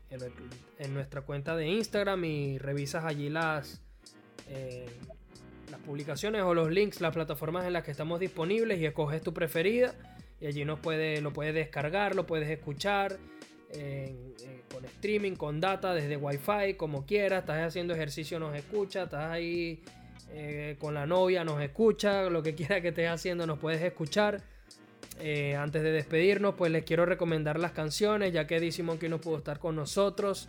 en nuestra cuenta de Instagram y revisas allí las eh, las publicaciones o los links, las plataformas en las que estamos disponibles y escoges tu preferida y allí nos puede, lo puedes descargar, lo puedes escuchar con streaming, con data, desde wifi, como quieras, estás haciendo ejercicio, nos escucha, estás ahí eh, con la novia, nos escucha, lo que quiera que estés haciendo, nos puedes escuchar. Eh, antes de despedirnos, pues les quiero recomendar las canciones, ya que Dizzy Monkey no pudo estar con nosotros.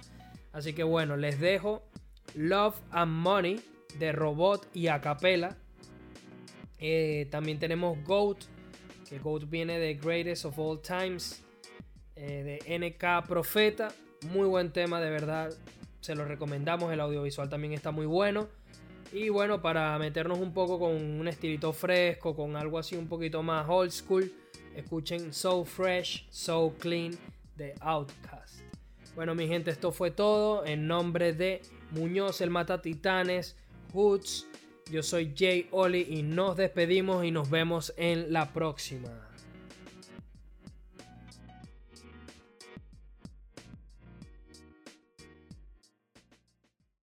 Así que bueno, les dejo Love and Money de robot y a capela. Eh, también tenemos Goat, que Goat viene de Greatest of All Times, eh, de NK Profeta. Muy buen tema, de verdad. Se lo recomendamos. El audiovisual también está muy bueno. Y bueno, para meternos un poco con un estilito fresco, con algo así un poquito más old school, escuchen So Fresh, So Clean de Outcast. Bueno, mi gente, esto fue todo. En nombre de Muñoz, el Mata Titanes. Hoods. Yo soy Jay Oli y nos despedimos y nos vemos en la próxima.